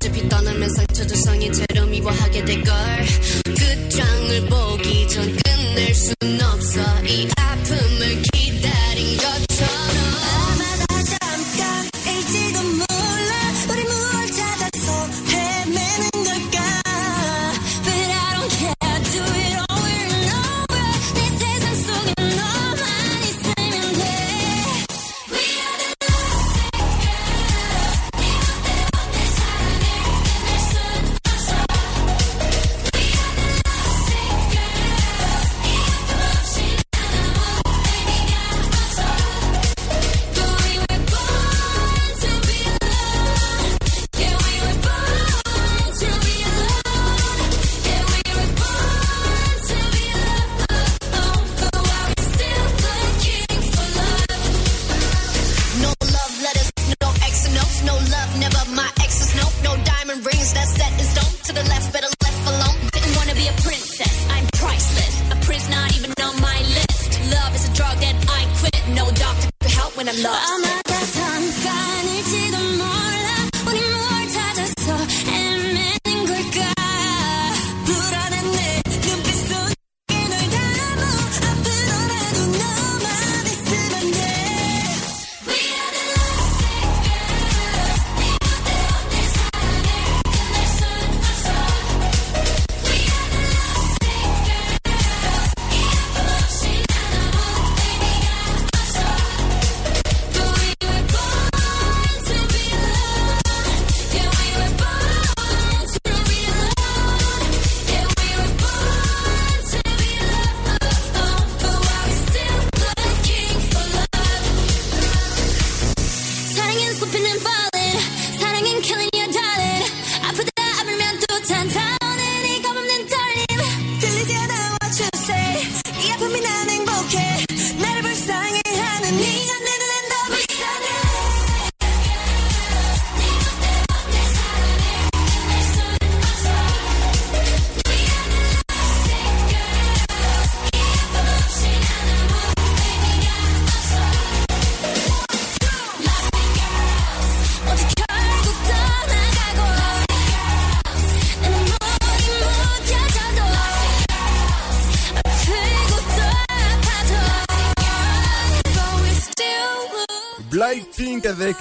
어차피 떠나면 상처도 성인 채로 미워하게 될걸. 끝장을 보기 전 끝낼 순 없어. 이 아픔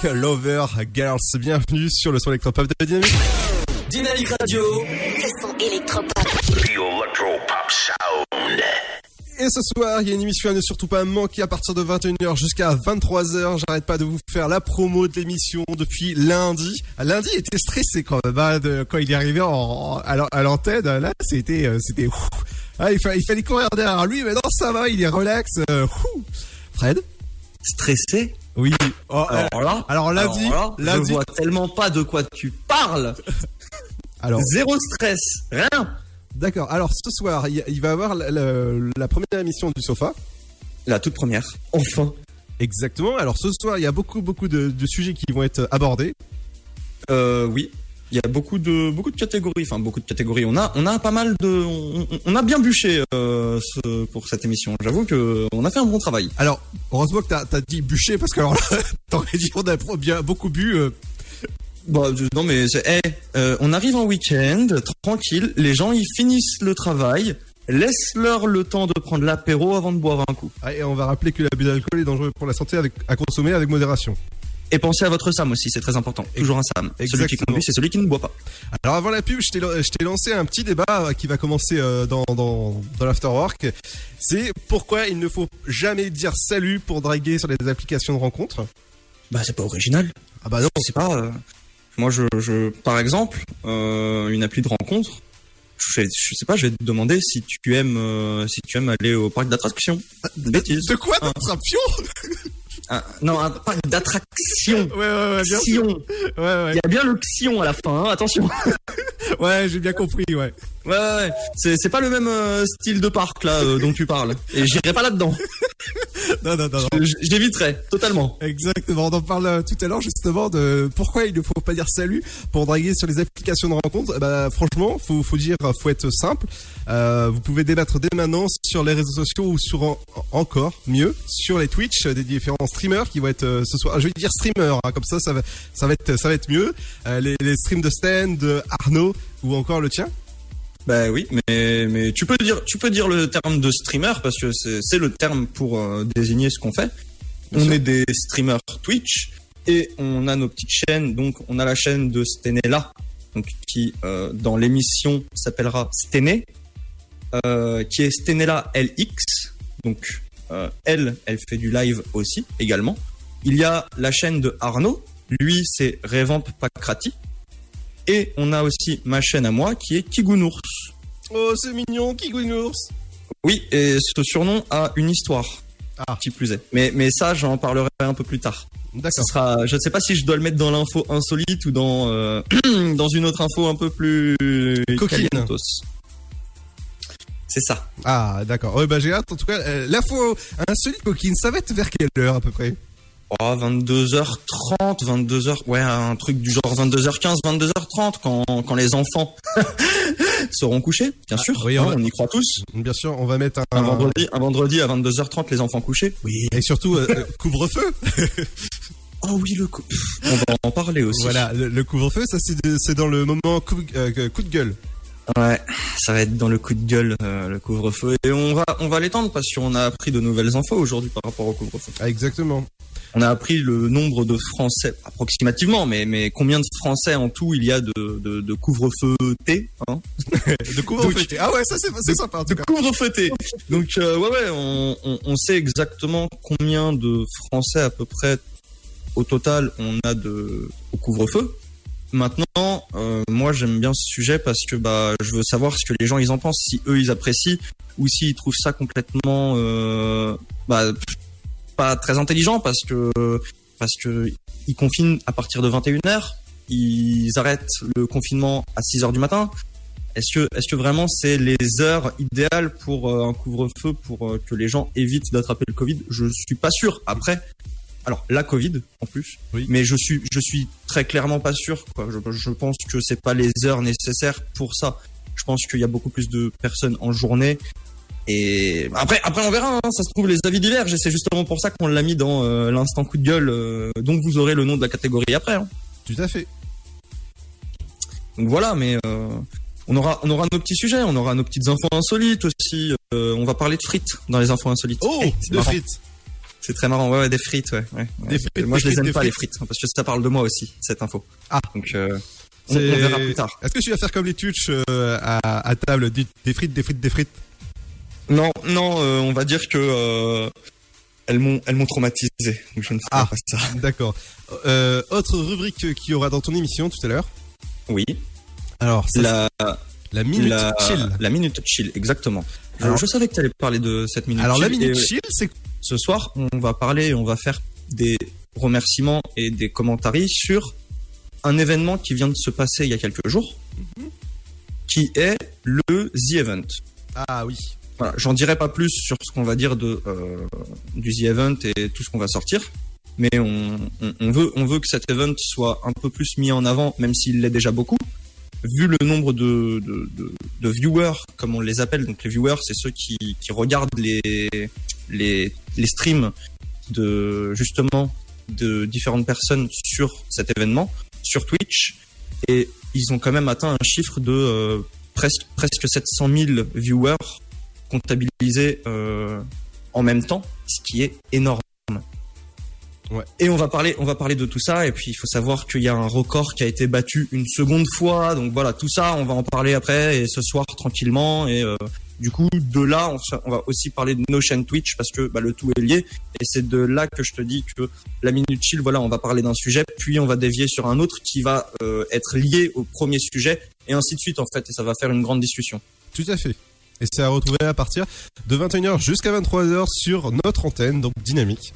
Lover Girls. Bienvenue sur le son électropop de Dynamique. Dynamique Radio. Le son électropop. Et ce soir, il y a une émission à ne surtout pas manquer à partir de 21h jusqu'à 23h. J'arrête pas de vous faire la promo de l'émission depuis lundi. Lundi était stressé quand même, hein, de- quand il est arrivé en, à l'an- à l'antenne. Là, c'était, euh, c'était. Ah, il, fa- il fallait courir derrière lui, mais non, ça va, il est relax. euh. Fred? Stressé? Oui. Oh, Alors là, alors lundi, alors là, lundi- je vois tellement pas de quoi tu parles. Alors. Zéro stress, rien. D'accord. Alors ce soir, il, il va y avoir la, la- la première émission du sofa. La toute première. Enfin. Exactement. Alors ce soir, il y a beaucoup beaucoup de, de sujets qui vont être abordés. Euh, oui. Il y a beaucoup de beaucoup de catégories, enfin beaucoup de catégories. On a on a pas mal de on, a bien bûché euh, ce- pour cette émission. J'avoue que on a fait un bon travail. Alors heureusement que t'as as dit bûcher parce que alors t'aurais dit on a bien beaucoup bu. euh. Je- non mais eh, euh, on arrive en week-end, tranquille. Les gens ils finissent le travail, laisse-leur le temps de prendre l'apéro avant de boire un coup. Ah, et on va rappeler que l'abus d'alcool est dangereux pour la santé avec, à consommer avec modération. Et pensez à votre SAM aussi, c'est très important. Toujours un SAM. Celui qui Exactement. conduit, c'est celui qui ne boit pas. Alors avant la pub, je t'ai lancé un petit débat euh, qui va commencer euh, dans, dans, dans l'afterwork. C'est pourquoi il ne faut jamais dire salut pour draguer sur les applications de rencontres. Bah c'est pas original. Ah bah non. Sais pas. euh, moi, je, je, par exemple, euh, une appli de rencontre. Je, je sais pas, je vais te demander si tu aimes, euh, si tu aimes aller au parc d'attractions. Bêtise. De quoi Hein. d'attraction Un- Non, un parc d'attractions. Ouais, ouais, ouais, bien Xion. Ouais, ouais. Il y a bien le xion à la fin, hein, attention. Ouais, j'ai bien compris, ouais. Ouais, ouais, ouais. C'est, c'est pas le même euh, style de parc là euh, dont tu parles. Et j'irai pas là-dedans. Non, non, non, non. L'éviterai totalement. Exactement, on en parle euh, tout à l'heure justement de pourquoi il ne faut pas dire salut pour draguer sur les applications de rencontres. Eh Bah franchement, faut faut dire, faut être simple. Euh, vous pouvez débattre dès maintenant sur les réseaux sociaux ou sur en- encore mieux sur les Twitch des différents streamers qui vont être euh, ce soir. Je vais dire streamers, hein, comme ça, ça va ça va être ça va être mieux. Euh, les, les streams de Stan, de Arnaud ou encore le tien. Bah oui, mais mais tu peux dire tu peux dire le terme de streamer parce que c'est le terme pour euh, désigner ce qu'on fait. Bien on sûr. est des streamers Twitch et on a nos petites chaînes. Donc on a la chaîne de Stenella, donc qui euh, dans l'émission s'appellera Stené, euh, qui est Stenella LX. Donc elle, elle fait du live aussi également. Il y a la chaîne de Arnaud, lui c'est Revamp Pakrati. Et on a aussi ma chaîne à moi qui est Kigounours. Oh, c'est mignon, Kigounours. Oui, et ce surnom a une histoire. Ah. Qui plus est. Mais, mais ça, j'en parlerai un peu plus tard. D'accord. sera, je ne sais pas si je dois le mettre dans l'info insolite ou dans, euh, dans une autre info un peu plus Coquine. calientos. C'est ça. Ah, d'accord. Ouais, bah j'ai hâte. En tout cas, euh, l'info insolite coquine, ça va être vers quelle heure à peu près? Oh, 22h30, 22h, ouais, un truc du genre 22h15, 22h30 quand, quand les enfants seront couchés, bien sûr. oui, hein, on va- y croit tous. Bien sûr, on va mettre un, Un vendredi, un vendredi à 22h30, les enfants couchés. Oui, et surtout euh, euh, couvre-feu. Oh oui, le coup. On va en parler aussi. Voilà, le, le couvre-feu, ça c'est dans le moment coup, euh, coup de gueule. Ouais, ça va être dans le coup de gueule, euh, le couvre-feu. Et on va, on va l'étendre parce qu'on a appris de nouvelles infos aujourd'hui par rapport au couvre-feu. Ah, exactement. On a appris le nombre de Français, approximativement, mais, mais combien de Français en tout il y a de, de, de couvre-feu T, hein De couvre-feu. Donc- Ah ouais, ça c'est c'est sympa en tout de cas. couvre-feu T. Donc euh, ouais ouais, on, on, on sait exactement combien de Français à peu près au total on a de au couvre-feu. Maintenant, euh, moi j'aime bien ce sujet parce que bah je veux savoir ce que les gens ils en pensent, si eux ils apprécient ou s'ils trouvent ça complètement euh, bah, pas très intelligent parce que parce que ils confinent à partir de 21h, ils arrêtent le confinement à 6h du matin. Est-ce que, est-ce que vraiment c'est les heures idéales pour euh, un couvre-feu pour euh, que les gens évitent d'attraper le Covid? Je suis pas sûr. Après, alors la Covid en plus, Oui. mais je suis, je suis très clairement pas sûr. Quoi. Je, je pense que c'est pas les heures nécessaires pour ça. Je pense qu'il y a beaucoup plus de personnes en journée. Et après, après on verra. hein. ça se trouve les avis divergent. Et c'est justement pour ça qu'on l'a mis dans euh, l'instant coup de gueule. euh, donc vous aurez le nom de la catégorie après. hein. Tout à fait. Donc voilà, mais euh, on aura on aura nos petits sujets, on aura nos petites infos insolites aussi. on va parler de frites dans les infos insolites. Oh, Eh, de frites. C'est très marrant, ouais, ouais, des frites, ouais. ouais. Des frites, moi, des je les frites, aime pas, les frites. frites, hein, parce que ça parle de moi aussi, cette info. Ah. Donc, euh, on, on C'est- verra plus tard. Est-ce que tu vas faire comme les tuches euh, à, à table, des, frites, des frites, des frites? Non, non, euh, on va dire que elles m'ont, elles m'ont traumatisé. Donc je ne ferai Ah, pas ça. d'accord. Euh, autre rubrique qu'il y aura dans ton émission tout à l'heure. Oui. Alors, ça, La, la minute la, chill. La minute chill, exactement. Je- Alors- je, savais que tu allais parler de cette minute Alors, chill. la minute et, chill, c'est Ce soir, on va parler, on va faire des remerciements et des commentaires sur un événement qui vient de se passer il y a quelques jours, qui est le The Event. Ah oui. Voilà, j'en dirai pas plus sur ce qu'on va dire de euh, du The Event et tout ce qu'on va sortir, mais on, on, on veut on veut que cet event soit un peu plus mis en avant, même s'il l'est déjà beaucoup. Vu le nombre de, de, de, de viewers, comme on les appelle, donc les viewers, c'est ceux qui, qui regardent les, les, les streams de justement de différentes personnes sur cet événement, sur Twitch, et ils ont quand même atteint un chiffre de euh, presque presque 700 000 viewers comptabilisés euh, en même temps, ce qui est énorme. Ouais. Et on va parler, on va parler de tout ça. Et puis il faut savoir qu'il y a un record qui a été battu une seconde fois. Donc voilà, tout ça, on va en parler après et ce soir tranquillement. Et euh, du coup, de là, on, va aussi parler de nos chaînes Twitch parce que bah, le tout est lié. Et c'est de là que je te dis que la minute chill, voilà, on va parler d'un sujet, puis on va dévier sur un autre qui va euh, être lié au premier sujet et ainsi de suite en fait. Et ça va faire une grande discussion. Tout à fait. Et c'est à retrouver à partir de 21h jusqu'à 23h sur notre antenne, donc dynamique.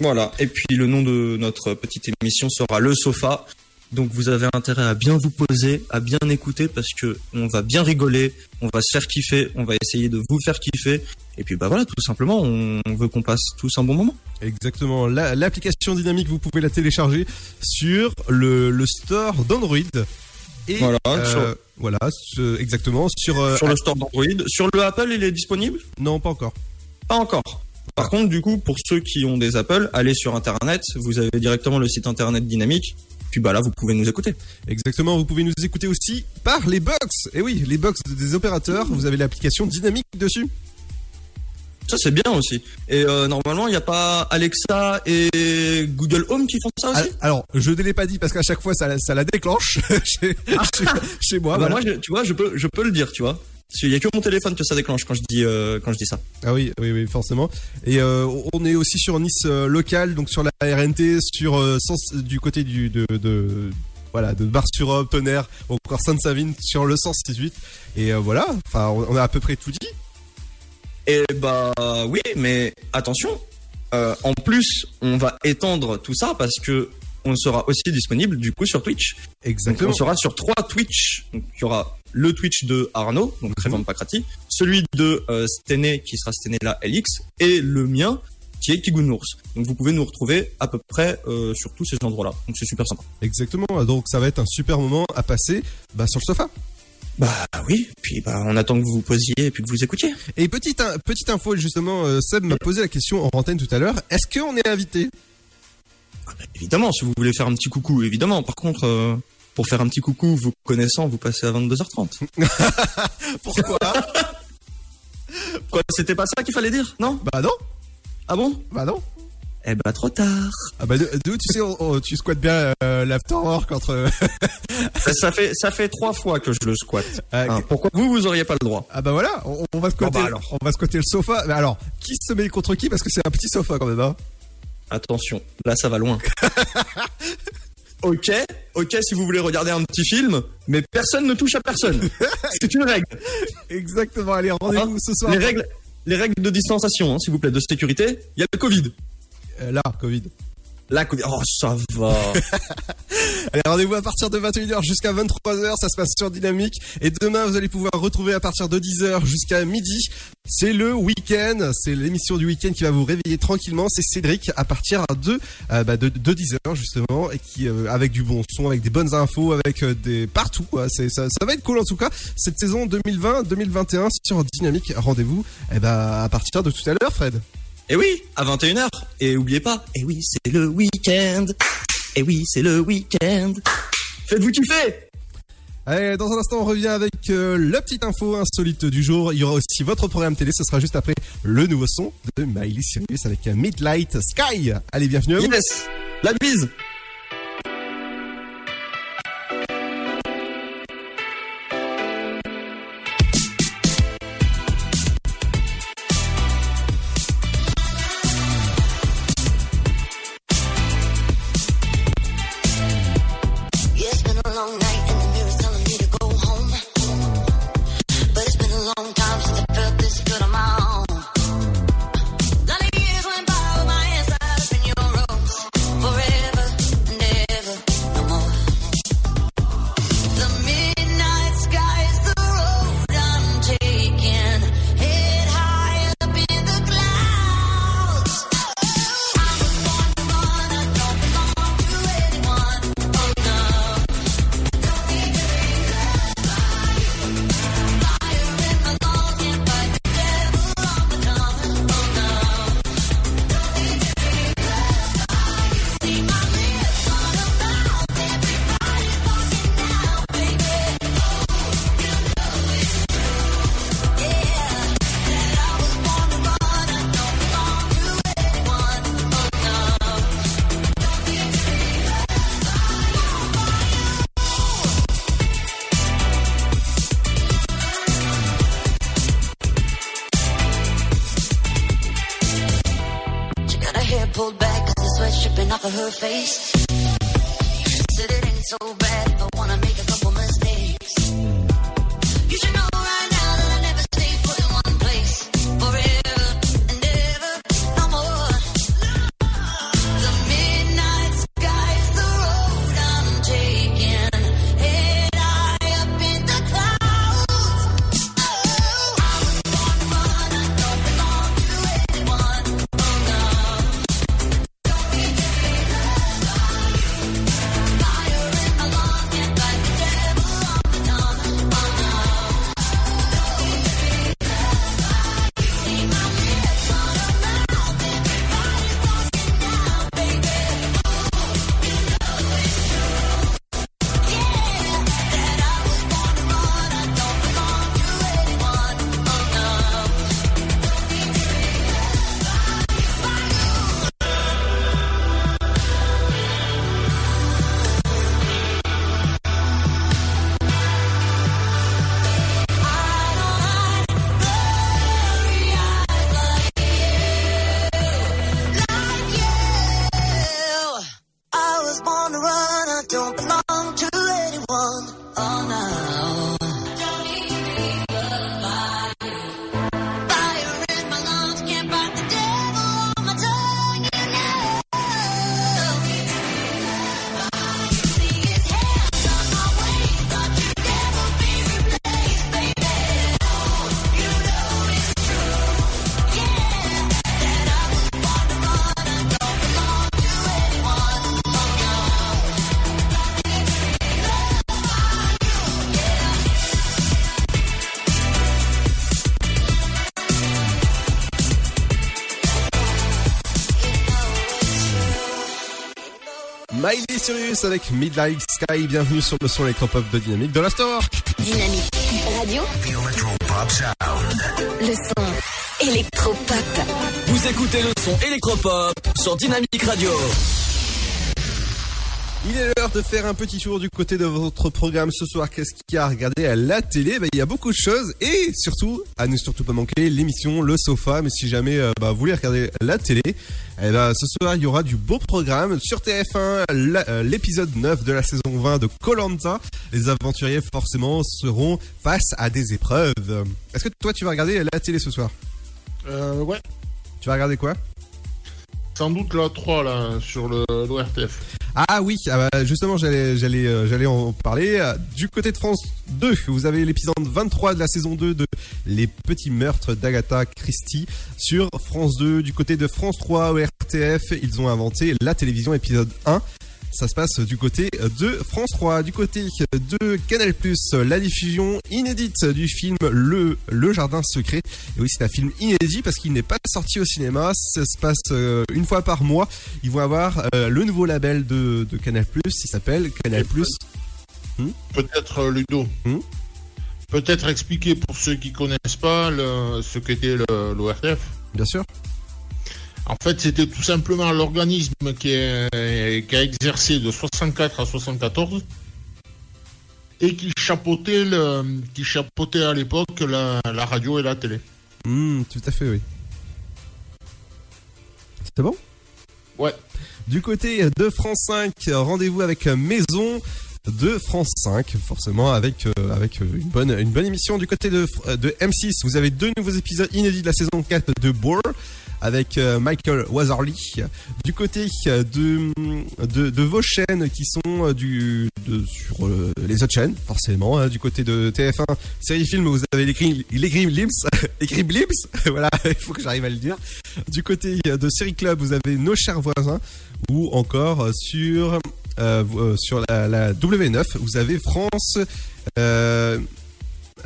Voilà. Et puis le nom de notre petite émission sera Le Sofa. Donc vous avez intérêt à bien vous poser, à bien écouter parce que on va bien rigoler, on va se faire kiffer, on va essayer de vous faire kiffer. Et puis bah voilà, tout simplement, on veut qu'on passe tous un bon moment. Exactement. La- L'application dynamique, vous pouvez la télécharger sur le, le store d'Android. Et Voilà, euh, sur- voilà, ce- exactement sur euh, Sur le store d'Android, sur le Apple, il est disponible? Non, pas encore. Pas encore. Par contre, du coup, pour ceux qui ont des Apple, allez sur Internet, vous avez directement le site Internet dynamique. Puis bah là, vous pouvez nous écouter. Exactement, vous pouvez nous écouter aussi par les box. Et oui, les box des opérateurs, vous avez l'application dynamique dessus. Ça c'est bien aussi. Et euh, normalement, il n'y a pas Alexa et Google Home qui font ça aussi Ah, Alors, je ne l'ai pas dit parce qu'à chaque fois, ça, la- ça la déclenche chez, chez- chez moi. Ah bah voilà. moi, je- tu vois, je peux, je peux le dire, tu vois. Parce qu'il y a que mon téléphone que ça déclenche quand je dis, euh, quand je dis ça. Ah oui, oui, oui, forcément. Et euh, on est aussi sur Nice euh, local, donc sur la RNT, sur sens, du côté du de, de voilà de Bar-sur-Aube, Tonnerre, encore Sainte-Savine sur le 168. Et euh, voilà, enfin, on, on a à peu près tout dit. Et bah oui, mais attention. euh, en plus, on va étendre tout ça parce que on sera aussi disponible du coup sur Twitch. Exactement. Donc, on sera sur trois Twitch. Donc, il y aura le Twitch de Arnaud, donc Trévent Pacrati, celui de euh, Stené, qui sera Stené là LX, et le mien, qui est Kigounours. Donc vous pouvez nous retrouver à peu près euh, sur tous ces endroits-là. Donc c'est super sympa. Exactement. Donc ça va être un super moment à passer bah, sur le sofa. Bah oui, puis bah on attend que vous vous posiez et puis que vous écoutiez. Et petite petite info justement, euh, Seb m'a posé la question en antenne tout à l'heure. Est-ce qu'on est invité? Évidemment, si vous voulez faire un petit coucou, évidemment. Par contre, euh, pour faire un petit coucou, vous connaissant, vous passez à 22h30. Pourquoi? Quoi, c'était pas ça qu'il fallait dire, non? Bah non. Ah bon? Bah non. Eh bah trop tard. Ah bah d'où tu sais, on- on- tu squattes bien euh, l'afterwork entre. ça, ça fait ça fait trois fois que je le squatte. Hein, pourquoi vous vous auriez pas le droit? Ah bah voilà, on, on va squatter, Bon, bah alors. on va squatter le sofa. Mais alors, qui se met contre qui? Parce que c'est un petit sofa quand même. Hein Attention, là ça va loin. ok, ok si vous voulez regarder un petit film, mais personne ne touche à personne. C'est une règle. Exactement, allez, rendez-vous ce soir. Les règles, les règles de distanciation, hein, s'il vous plaît, de sécurité. Il y a le Covid. Euh, là, Covid. Covid. Oh, ça va. Allez, rendez-vous à partir de 21h jusqu'à 23h, ça se passe sur Dynamique. Et demain, vous allez pouvoir retrouver à partir de 10h jusqu'à midi. C'est le week-end, c'est l'émission du week-end qui va vous réveiller tranquillement. C'est Cédric à partir de, euh, bah, de, de 10h justement, et qui euh, avec du bon son, avec des bonnes infos, avec euh, des partout. C'est, ça, va être cool en tout cas. Cette saison 2020-2021 sur Dynamique. Rendez-vous eh ben, à partir de tout à l'heure, Fred. Et oui, à 21h. Et oubliez pas, et oui, c'est le week-end. Et oui, c'est le week-end. Faites-vous kiffer Allez, dans un instant, on revient avec euh, la petite info insolite du jour. Il y aura aussi votre programme télé. Ce sera juste après le nouveau son de Miley Cyrus avec un Midlight Sky. Allez, bienvenue à vous. Yes La bise Cyrus avec Midnight Sky. Bienvenue sur le son électropop de Dynamique de la Store. Dynamique Radio. Le son électropop. Vous écoutez le son électropop sur Dynamique Radio. Il est l'heure de faire un petit tour du côté de votre programme ce soir. Qu'est-ce qu'il y a à regarder à la télé? Ben, Il y a beaucoup de choses et surtout, à ne surtout pas manquer, l'émission Le Sofa. Mais si jamais euh, bah, vous voulez regarder la télé, eh ben, ce soir il y aura du beau programme. Sur TF1, la- euh, l'épisode 9 de la saison 20 de Colanta. Les aventuriers forcément seront face à des épreuves. Est-ce que toi tu vas regarder la télé ce soir? Euh, ouais. Tu vas regarder quoi? Sans doute la 3 là, sur l'ORTF. Ah oui, ah bah, justement, j'allais, euh, j'allais en parler. Du côté de France 2, vous avez l'épisode 23 de la saison 2 de Les Petits Meurtres d'Agatha Christie sur France 2. Du côté de France 3 au RTF, ils ont inventé la télévision épisode 1. Ça se passe du côté de France 3. Du côté de Canal+, la diffusion inédite du film Le, Le Jardin Secret. Et oui, c'est un film inédit parce qu'il n'est pas sorti au cinéma. Ça se passe euh, une fois par mois. Ils vont avoir euh, le nouveau label de, de Canal+, il s'appelle Canal+. Peut-être euh, Ludo. Peut-être expliquer pour ceux qui connaissent pas le- ce qu'était l'ORTF. Bien sûr. En fait, c'était tout simplement l'organisme qui, qui a exercé de 64 à 74 et qui chapeautait, le, qui chapeautait à l'époque la, la radio et la télé. Hmm, tout à fait, oui. C'est bon? Ouais. Du côté de France 5, rendez-vous avec Maison de France 5, forcément avec euh, avec euh, une bonne une bonne émission du côté de euh, de M6. Vous avez deux nouveaux épisodes inédits de la saison 4 de Bourne avec euh, Michael Wazarly. Du côté euh, de, de vos chaînes qui sont euh, du sur les autres chaînes, forcément. hein. du côté de TF1, série film, vous avez les Grim les Grim les voilà, il faut que j'arrive à le dire. Du côté de Série Club, vous avez Nos chers voisins ou encore sur sur la, la W9, vous avez France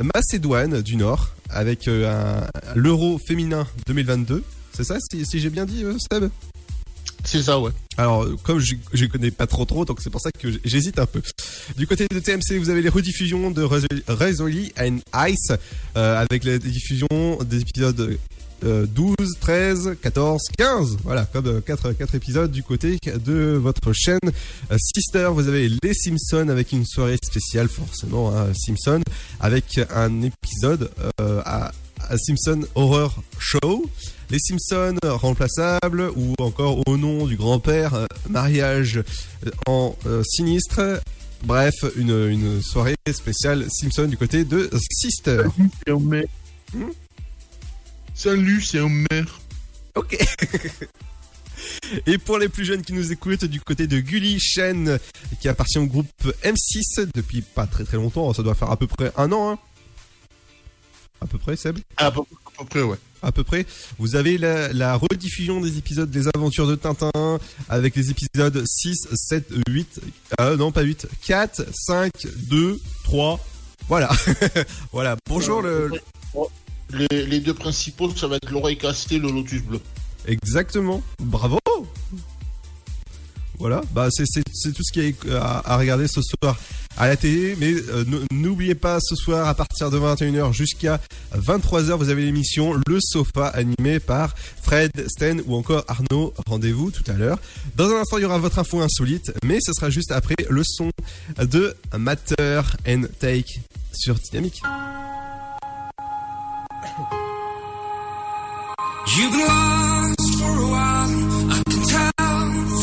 Macédoine du Nord avec l'Euro féminin 2022. C'est ça, si, si j'ai bien dit, euh, Seb? C'est ça, ouais. Alors, euh, comme je, je connais pas trop trop, donc c'est pour ça que j'hésite un peu. Du côté de TMC, vous avez les rediffusions de Resoli- and Ice, euh, avec les diffusions des épisodes euh, 12, 13, 14, 15. Voilà, comme 4, quatre épisodes du côté de votre chaîne euh, Sister. Vous avez les Simpsons avec une soirée spéciale, forcément, hein, Simpson, avec un épisode à, à Simpson Horror Show. Les Simpsons remplaçables ou encore au nom du grand-père, euh, mariage euh, en euh, sinistre. Bref, une, une soirée spéciale Simpson du côté de Sister. Salut, c'est Homer. Ok. Et pour les plus jeunes qui nous écoutent, du côté de Gulli Chen, qui appartient au groupe M6 depuis pas très très longtemps, ça doit faire à peu près un an. Hein. À peu près, Seb? À peu, à peu près, ouais. À peu près. Vous avez la, la rediffusion des épisodes des aventures de Tintin avec les épisodes 6, 7, 8, euh, non pas 8, 4, 5, 2, 3. Voilà. voilà. Bonjour le... Les, les deux principaux, ça va être l'oreille cassée, le lotus bleu. Exactement. Bravo. Voilà. Bah c'est tout ce qu'il y a à, regarder ce soir à la télé. Mais euh, n'oubliez pas ce soir à partir de 21h jusqu'à 23h, vous avez l'émission Le Sofa animé par Fred, Sten ou encore Arnaud. Rendez-vous tout à l'heure. Dans un instant, il y aura votre info insolite, mais ce sera juste après le son de Matter and Take sur Dynamique.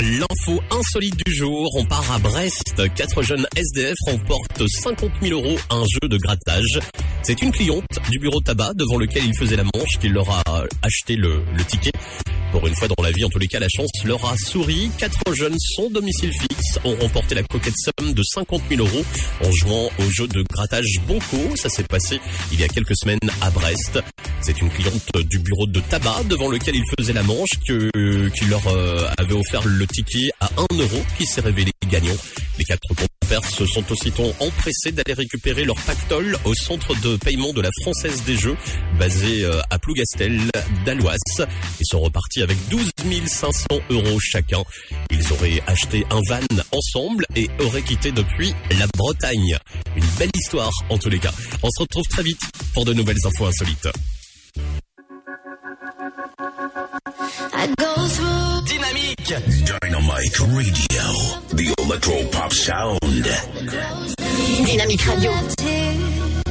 l'info insolite du jour, on part à Brest. Quatre jeunes SDF remportent 50 000 euros un jeu de grattage. C'est une cliente du bureau tabac devant lequel il faisait la manche qui leur a acheté le ticket. Pour une fois dans la vie, en tous les cas, la chance leur a souri. Quatre jeunes sans domicile fixe ont remporté la coquette somme de 50 000 euros en jouant au jeu de grattage Bonco. Ça s'est passé il y a quelques semaines à Brest. C'est une cliente du bureau de tabac devant lequel il faisait la manche que, qui leur euh, avait offert le ticket à 1 euro qui s'est révélé gagnant. Les quatre compères se sont aussitôt empressés d'aller récupérer leur pactole au centre de paiement de la Française des Jeux, basé euh, à Plougastel d'Alois. Ils sont repartis avec 12 500 euros chacun. Ils auraient acheté un van ensemble et auraient quitté depuis la Bretagne. Une belle histoire en tous les cas. On se retrouve très vite pour de nouvelles infos insolites. Dynamique. Dynamite Radio, the electro pop sound. Dynamique Radio.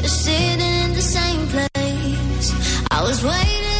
Sitting in the same place. I was waiting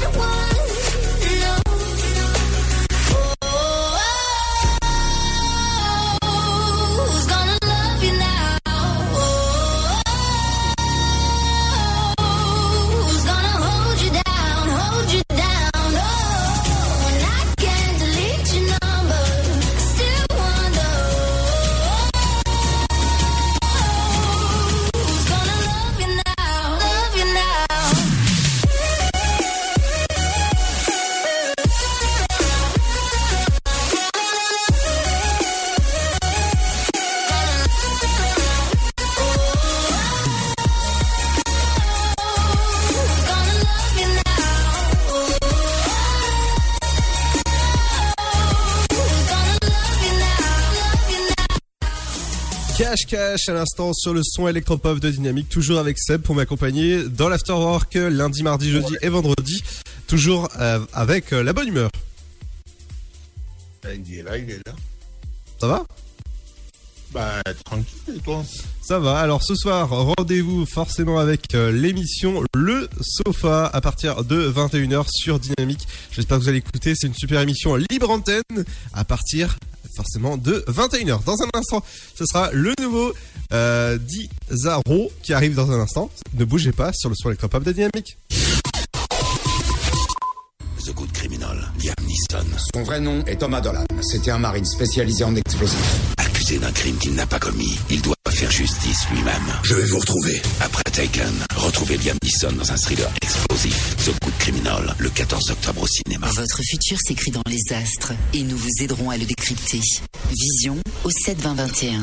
the one Cash à l'instant sur le son électropop de Dynamique, toujours avec Seb pour m'accompagner dans l'afterwork lundi, mardi, jeudi et vendredi, toujours euh, avec euh, la bonne humeur. Il est là, il est là. Ça va? Bah, tranquille, et toi? Ça va. Alors ce soir, rendez-vous forcément avec euh, l'émission Le Sofa à partir de 21h sur Dynamique. J'espère que vous allez écouter. C'est une super émission libre antenne à partir forcément de 21h. Dans un instant, ce sera le nouveau euh, Dizaro qui arrive dans un instant. Ne bougez pas sur le son électropop de Dynamique. The Good Criminal, Liam Neeson, Son vrai nom est Thomas Dolan. C'était un marine spécialisé en explosifs. accusé d'un crime qu'il n'a pas commis. Il doit faire justice lui-même. Je vais vous retrouver. Après Taken, retrouvez Liam Neeson dans un thriller explosif. The Good Criminal, le 14 octobre au cinéma. Votre futur s'écrit dans les astres et nous vous aiderons à le décrypter. Vision au 72021.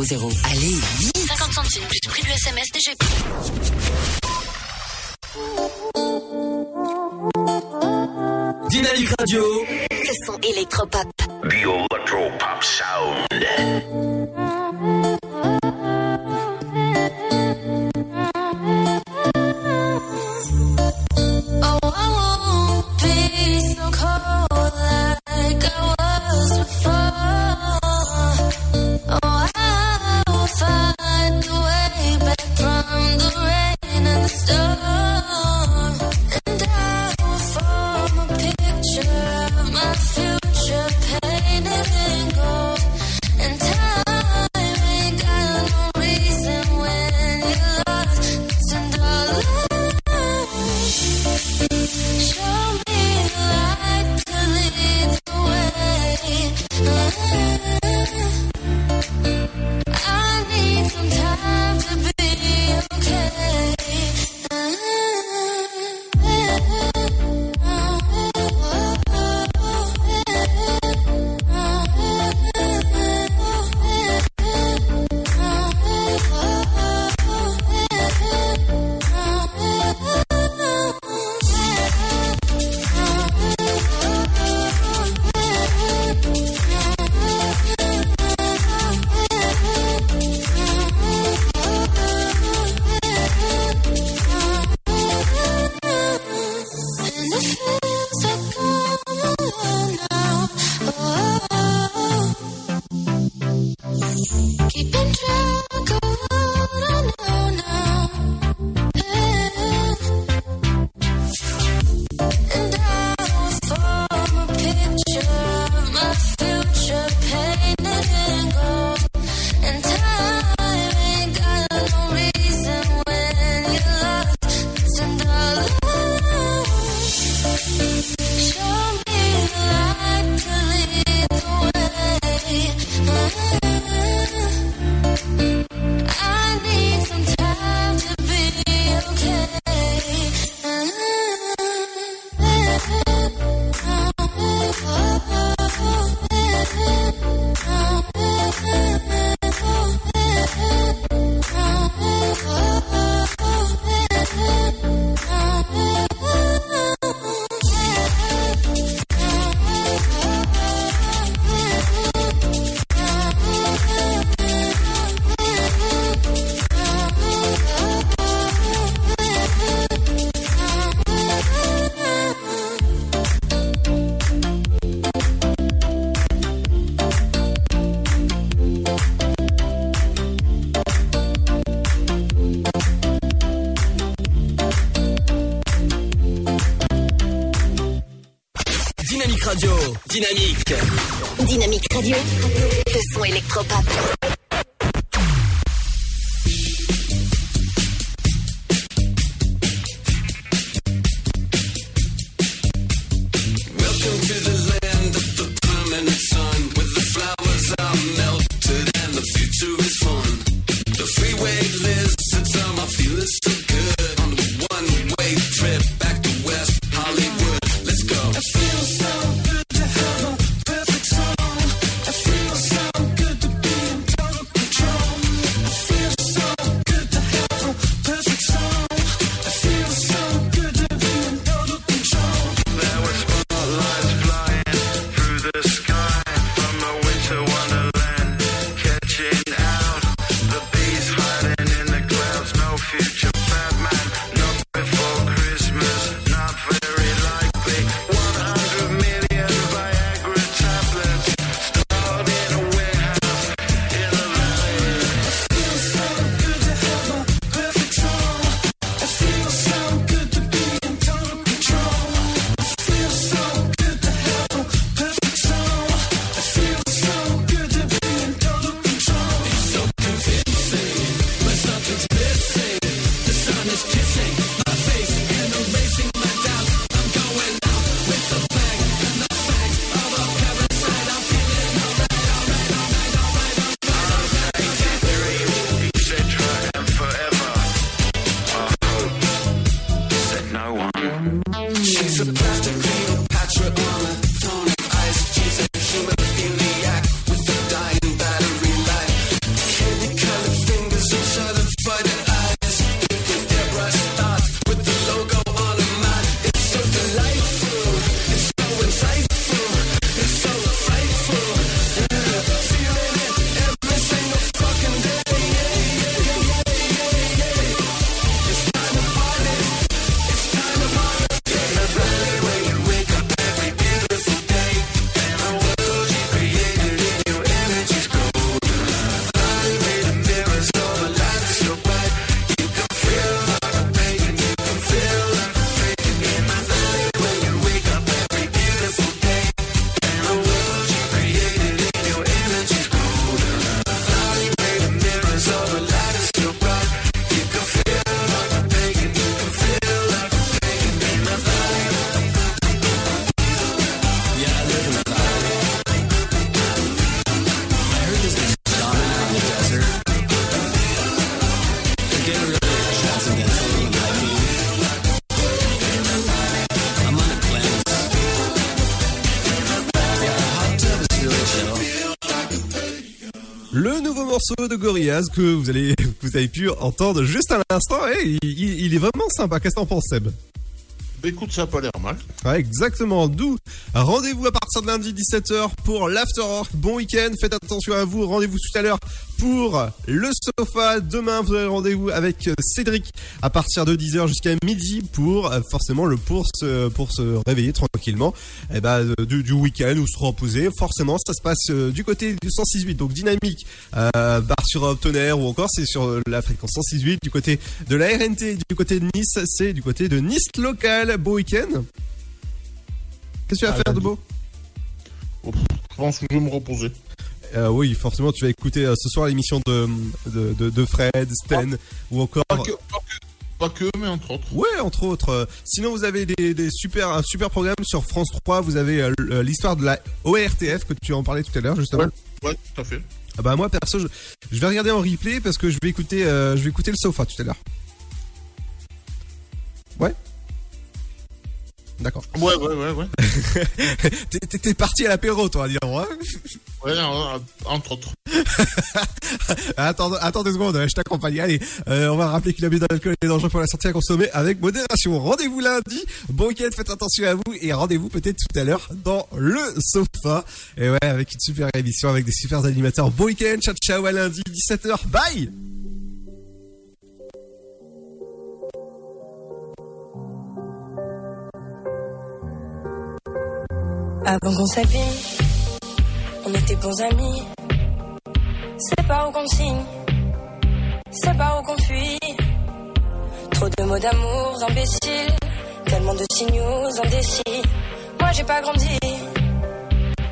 61000. Allez, vite 50 centimes plus prix du SMS DGP. Dynamique Radio. Le son électropop. The Electropop Sound. Morceau de Gorillaz que vous allez, vous avez pu entendre juste à l'instant, eh, il, est vraiment sympa. Qu'est-ce que t'en penses, Seb? Bah écoute, ça a pas l'air mal. Ouais, exactement. D'où rendez-vous à partir de lundi 17h pour l'Afterwork. Bon week-end. Faites attention à vous. Rendez-vous tout à l'heure pour le sofa. Demain, vous aurez rendez-vous avec euh, Cédric à partir de 10h jusqu'à midi pour euh, forcément le pour se, pour se réveiller tranquillement. Et ben, euh, du, du week-end ou se reposer. Forcément, ça se passe du côté du 106.8. Donc dynamique, euh, bar sur tonnerre ou encore c'est sur la fréquence 106.8 du côté de la RNT. Du côté de Nice, c'est du côté de Nice local. Beau week-end. Qu'est-ce que tu vas Ah, faire de beau? Je pense que je vais me reposer. Euh, Oui, forcément, tu vas écouter euh, ce soir l'émission de, de, de, de Fred, Sten ou encore. Pas que, pas que, pas que, mais entre autres. Ouais, entre autres. Euh, Sinon, vous avez des, des super, un super programme sur France 3. Vous avez euh, l'histoire de la ORTF que tu en parlais tout à l'heure, justement. Ouais, tout à fait. Ah bah moi perso, je, je vais regarder en replay parce que je vais écouter, je vais écouter le sofa tout à l'heure. Ouais. D'accord. Ouais, ouais, ouais, ouais. T'es- parti à l'apéro, toi, disons. Hein Ouais, euh, entre autres. attends, attends deux secondes, je t'accompagne. Allez, euh, on va rappeler qu'il a bu d'alcool et dangereux pour la santé à consommer avec modération. Rendez-vous lundi. Bon week-end, faites attention à vous et rendez-vous peut-être tout à l'heure dans le sofa. Et ouais, avec une super émission avec des super animateurs. Bon week-end, ciao ciao à lundi 17h. Bye. Avant qu'on s'abîme, on était bons amis. C'est pas où qu'on signe, c'est pas où qu'on fuit. Trop de mots d'amour imbéciles, tellement de signaux indécis. Moi j'ai pas grandi,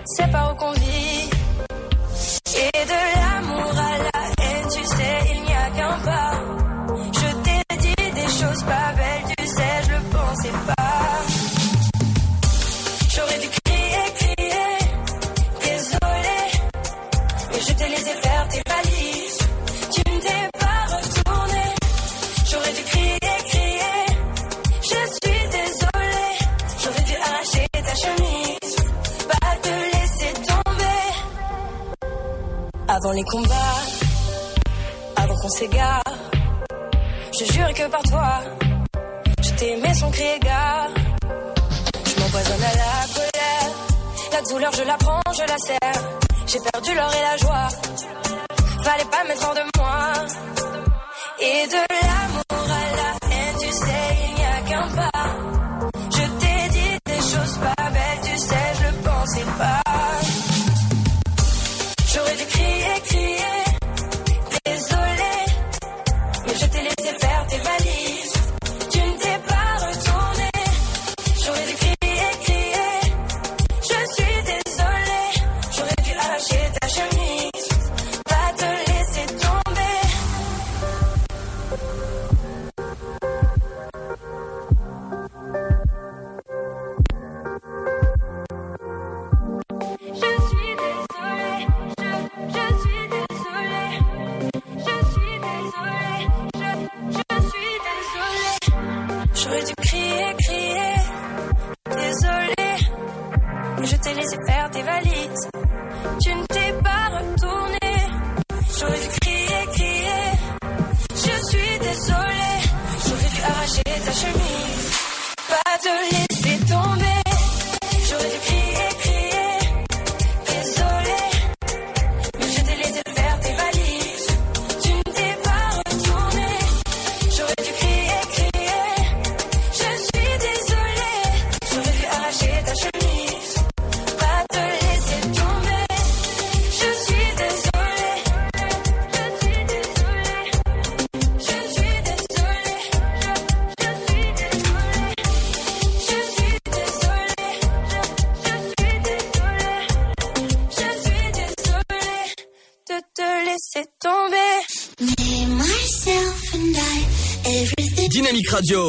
c'est pas où qu'on vit. Et de Avant les combats, avant qu'on s'égare. Je jure que par toi, je t'aimais sans crier gare. Je m'empoisonne à la colère. La douleur, je la prends, je la serre. J'ai perdu l'or et la joie. Fallait pas mettre hors de moi. Et de l'amour à la haine, tu sais,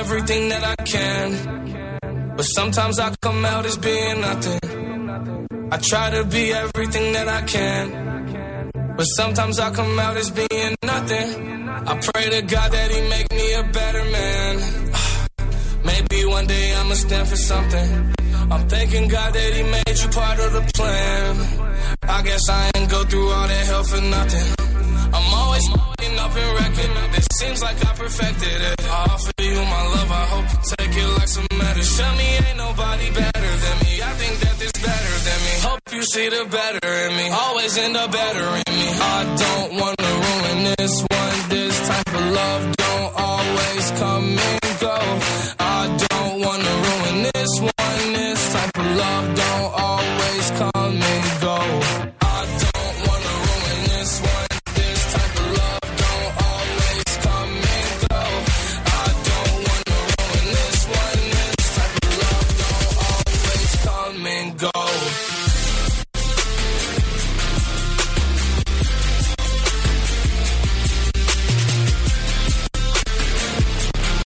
Everything that I can, but sometimes I come out as being nothing. I try to be everything that I can, but sometimes I come out as being nothing. I pray to God that He make me a better man. Maybe one day I'ma stand for something. I'm thanking God that He made you part of the plan.